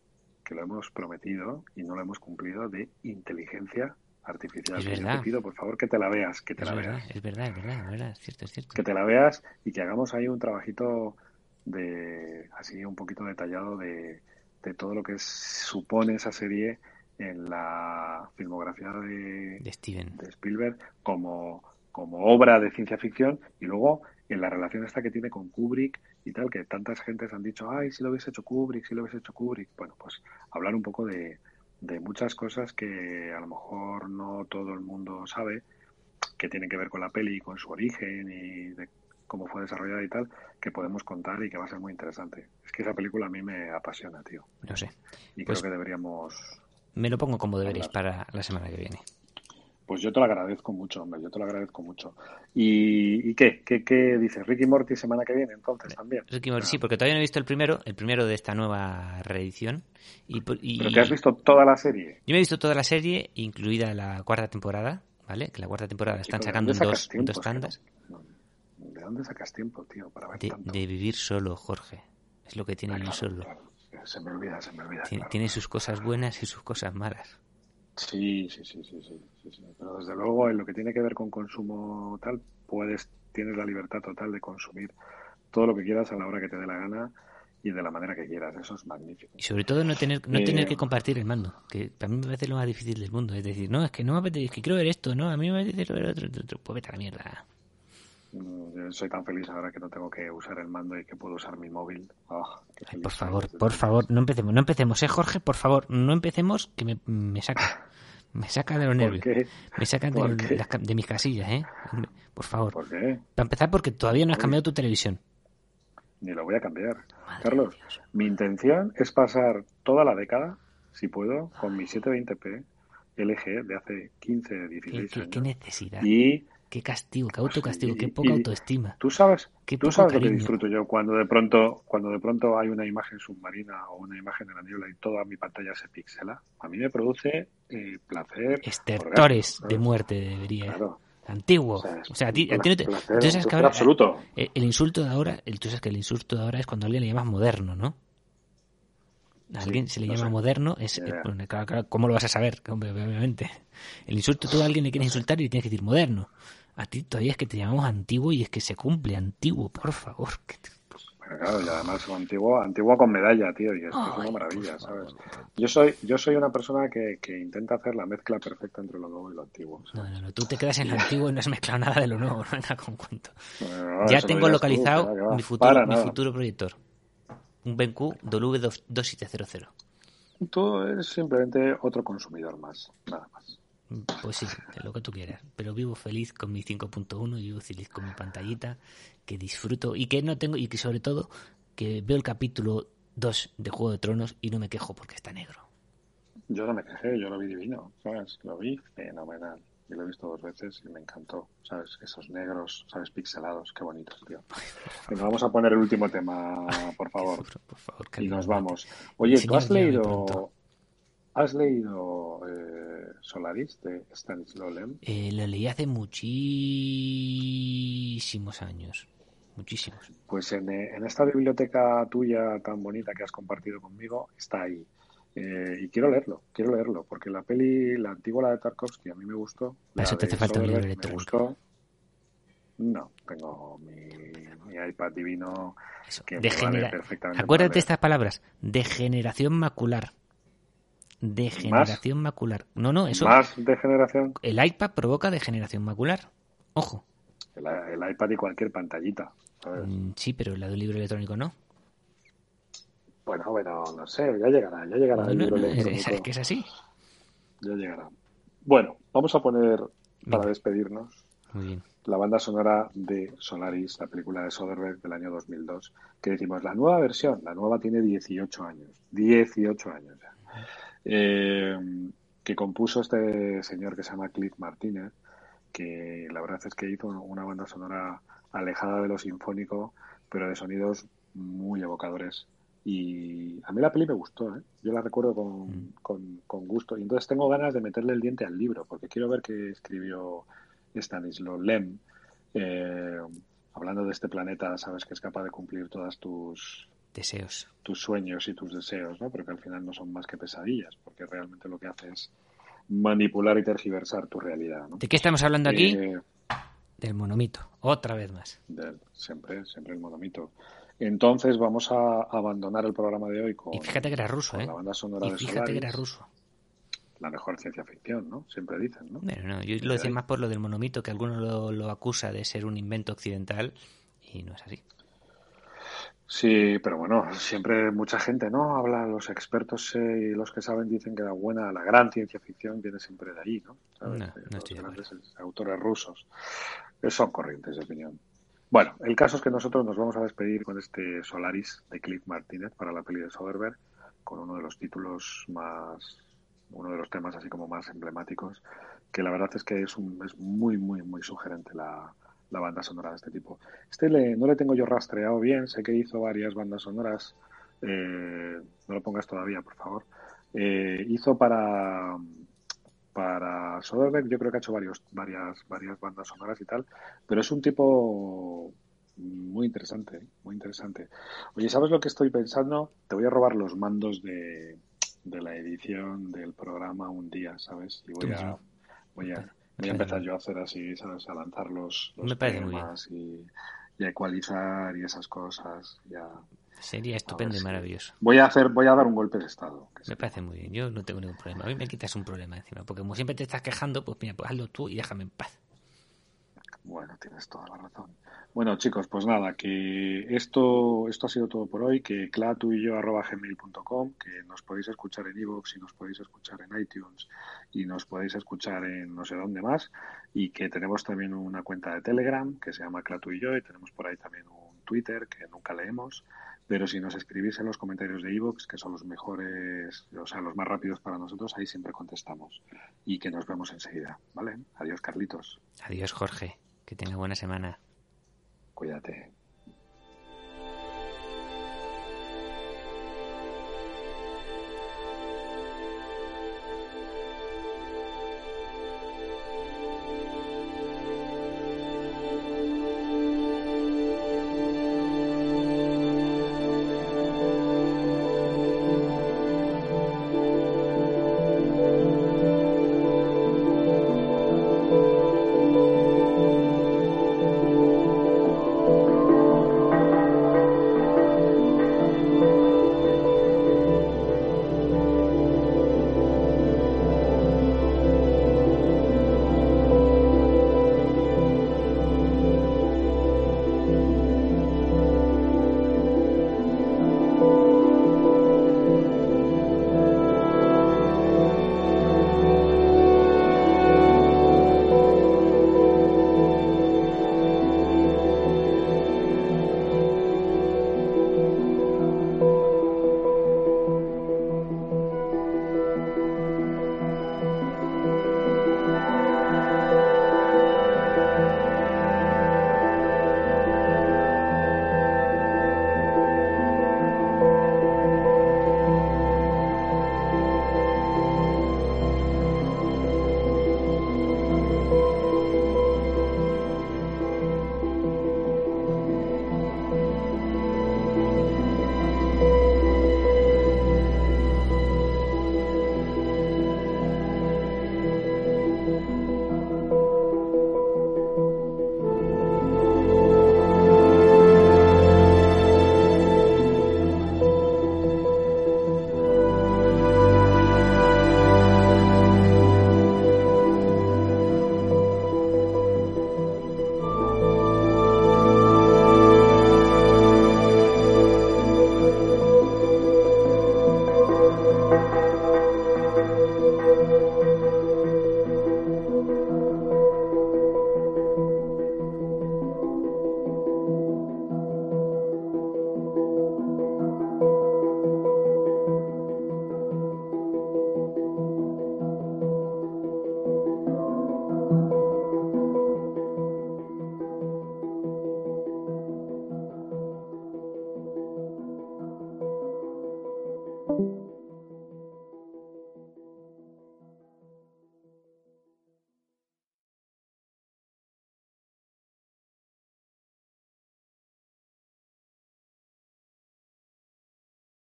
que lo hemos prometido y no lo hemos cumplido, de inteligencia artificial.
Es verdad.
Te pido, por favor, que te la veas, que te
es
la
verdad,
veas.
Es verdad, es verdad, es verdad, es cierto, es cierto.
Que te la veas y que hagamos ahí un trabajito de, así un poquito detallado de, de todo lo que supone esa serie en la filmografía de,
de Steven.
De Spielberg como, como obra de ciencia ficción y luego en la relación esta que tiene con Kubrick y tal, que tantas gentes han dicho, ay, si lo hubiese hecho Kubrick, si lo hubiese hecho Kubrick. Bueno, pues hablar un poco de, de muchas cosas que a lo mejor no todo el mundo sabe, que tienen que ver con la peli, con su origen y de cómo fue desarrollada y tal, que podemos contar y que va a ser muy interesante. Es que esa película a mí me apasiona, tío.
No sé.
Y creo pues que deberíamos...
Me lo pongo como deberéis para la semana que viene.
Pues yo te lo agradezco mucho, hombre, yo te lo agradezco mucho. ¿Y, qué? qué? ¿Qué dices? ¿Ricky Morty semana que viene entonces también?
Ricky Morty, sí, porque todavía no he visto el primero, el primero de esta nueva reedición. Y,
¿Pero que has visto toda la serie?
Yo me he visto toda la serie, incluida la cuarta temporada, ¿vale? Que la cuarta temporada la están sacando en dos, dos tandas.
¿De dónde sacas tiempo, tío, para ver
de,
tanto?
de vivir solo, Jorge. Es lo que tiene vivir solo.
Se me olvida, se me olvida.
tiene sus cosas buenas y sus cosas malas.
Sí, sí, sí, sí, sí, sí, Pero desde luego en lo que tiene que ver con consumo tal, puedes, tienes la libertad total de consumir todo lo que quieras a la hora que te dé la gana y de la manera que quieras. Eso es magnífico.
Y sobre todo no tener, no tener que compartir el mando, que para mí me parece lo más difícil del mundo. Es decir, no, es que no me apetece, es que quiero ver esto, no, a mí me apetece ver otro, otro, otro. pues vete a la mierda.
Yo soy tan feliz ahora que no tengo que usar el mando y que puedo usar mi móvil. Oh,
Ay, por favor, por favor, no empecemos, no empecemos, eh, Jorge, por favor, no empecemos, que me, me saca. Me saca de los nervios. Me saca de, de, mis casillas, ¿eh? Por favor.
¿Por qué?
Para empezar, porque todavía no has cambiado tu televisión.
Ni lo voy a cambiar. Carlos, mi intención es pasar toda la década, si puedo, con mi 720p LG de hace 15, 16
¿Qué,
años.
¿Qué necesidad?
Y
Qué castigo, qué autocastigo, qué poca autoestima.
Tú sabes, tú sabes lo que disfruto yo cuando de pronto, cuando de pronto hay una imagen submarina o una imagen de la niebla y toda mi pantalla se pixela. A mí me produce eh, placer.
Estertores de muerte debería.
Claro.
Antiguo. O sea, a ti, a ti no te,
sabes que ahora, absoluto.
El, el, insulto de ahora, el, tú sabes que el insulto de ahora es cuando a alguien le llamas moderno, ¿no? A alguien sí, se le llama sé. moderno, es, eh, bueno, claro, claro, ¿cómo lo vas a saber? Obviamente. El insulto, tú a alguien le quieres insultar y le tienes que decir moderno. A ti todavía es que te llamamos antiguo y es que se cumple antiguo, por favor.
Bueno, claro, y además antiguo, antiguo con medalla, tío, y esto Ay, es una maravilla, ¿sabes? Yo soy, yo soy una persona que, que, intenta hacer la mezcla perfecta entre lo nuevo y lo antiguo.
¿sabes? No, no, no, tú te quedas en lo antiguo y no has mezclado nada de lo nuevo, no venga con cuento. Ya tengo localizado tú, claro, mi, futuro, mi futuro proyector. Un BenQ W2700.
Tú eres simplemente otro consumidor más, nada más.
Pues sí, lo que tú quieras. Pero vivo feliz con mi 5.1, vivo feliz con mi pantallita, que disfruto y que no tengo, y que sobre todo, que veo el capítulo 2 de Juego de Tronos y no me quejo porque está negro.
Yo no me quejé, yo lo vi divino, ¿sabes? Lo vi fenomenal. Y lo he visto dos veces y me encantó, ¿sabes? Esos negros, ¿sabes? Pixelados, qué bonitos, tío. Venga, vamos a poner el último tema, por favor.
Por, por favor
y nos vamos. Oye, ¿tú has leído... ¿Has leído eh, Solaris de Stanislaw Lem?
Eh, lo leí hace muchísimos años. Muchísimos.
Pues en, en, esta biblioteca tuya tan bonita que has compartido conmigo, está ahí. Eh, y quiero leerlo, quiero leerlo, porque la peli, la antigua, la de Tarkovsky, a mí me gustó.
Para eso te hace falta un libro
Me gustó. No, tengo mi, iPad divino que
Degenera... perfectamente. Acuérdate de estas palabras, degeneración macular. Degeneración macular. No, no, eso.
Más degeneración.
El iPad provoca degeneración macular. Ojo.
El, iPad y cualquier pantallita.
Mm, sí, pero la de un libro electrónico no.
Bueno, bueno, no sé, ya llegará, ya llegará el libro electrónico.
Que es así.
Ya llegará. Bueno, vamos a poner, para despedirnos,
Muy bien.
la banda sonora de Solaris, la película de Soderbergh del año 2002, que decimos, la nueva versión, la nueva tiene 18 años, 18 años ya, eh, que compuso este señor que se llama Cliff Martínez, que la verdad es que hizo una banda sonora alejada de lo sinfónico, pero de sonidos muy evocadores. Y a mí la peli me gustó, ¿eh? yo la recuerdo con, mm. con, gusto. Y entonces tengo ganas de meterle el diente al libro, porque quiero ver qué escribió Stanislaw Lem, eh, hablando de este planeta, sabes que es capaz de cumplir todas tus
deseos,
tus sueños y tus deseos, ¿no? Pero que al final no son más que pesadillas, porque realmente lo que hace es manipular y tergiversar tu realidad. ¿no?
¿De qué estamos hablando aquí? Eh, del monomito, otra vez más.
siempre, siempre el monomito. Entonces vamos a abandonar el programa de hoy con.
Y fíjate que era ruso, ¿eh?
La banda sonora
y fíjate que era ruso.
La mejor ciencia ficción, ¿no? Siempre dicen, ¿no?
Pero no, yo lo decía más por lo del monomito, que alguno lo, lo acusa de ser un invento occidental y no es así.
Sí, pero bueno, siempre mucha gente, ¿no? Habla, los expertos eh, y los que saben dicen que la buena, la gran ciencia ficción viene siempre de ahí, ¿no?
¿Sabes? No,
los autores rusos. Son corrientes de opinión. Bueno, el caso es que nosotros nos vamos a despedir con este Solaris de Cliff Martínez para la peli de Soderbergh, con uno de los títulos más, uno de los temas así como más emblemáticos, que la verdad es que es, un, es muy, muy, muy sugerente la, la banda sonora de este tipo. Este le, no le tengo yo rastreado bien, sé que hizo varias bandas sonoras, eh, no lo pongas todavía, por favor. Eh, hizo para para Soderbergh, yo creo que ha hecho varios, varias, varias bandas sonoras y tal, pero es un tipo muy interesante, muy interesante. Oye, ¿sabes lo que estoy pensando? Te voy a robar los mandos de, de la edición del programa un día, ¿sabes? Y voy a, voy a, Voy a empezar yo a hacer así, ¿sabes? A lanzar los, temas y, y, a ecualizar y esas cosas. Ya.
Sería estupendo y maravilloso.
Voy a hacer, voy a dar un golpe de estado.
Me parece muy bien. Yo no tengo ningún problema. A mí me quitas un problema encima, porque como siempre te estás quejando, pues mira, pues hazlo tú y déjame en paz.
Bueno, tienes toda la razón. Bueno, chicos, pues nada, que esto, esto ha sido todo por hoy, que clatu y yo arroba gmail.com, que nos podéis escuchar en iVoox y nos podéis escuchar en iTunes y nos podéis escuchar en no sé dónde más, y que tenemos también una cuenta de Telegram que se llama clatu y yo, y tenemos por ahí también un Twitter que nunca leemos, pero si nos escribís en los comentarios de iVoox, que son los mejores, o sea, los más rápidos para nosotros, ahí siempre contestamos. Y que nos vemos enseguida, ¿vale? Adiós, Carlitos.
Adiós, Jorge. Que tenga buena semana.
Cuídate.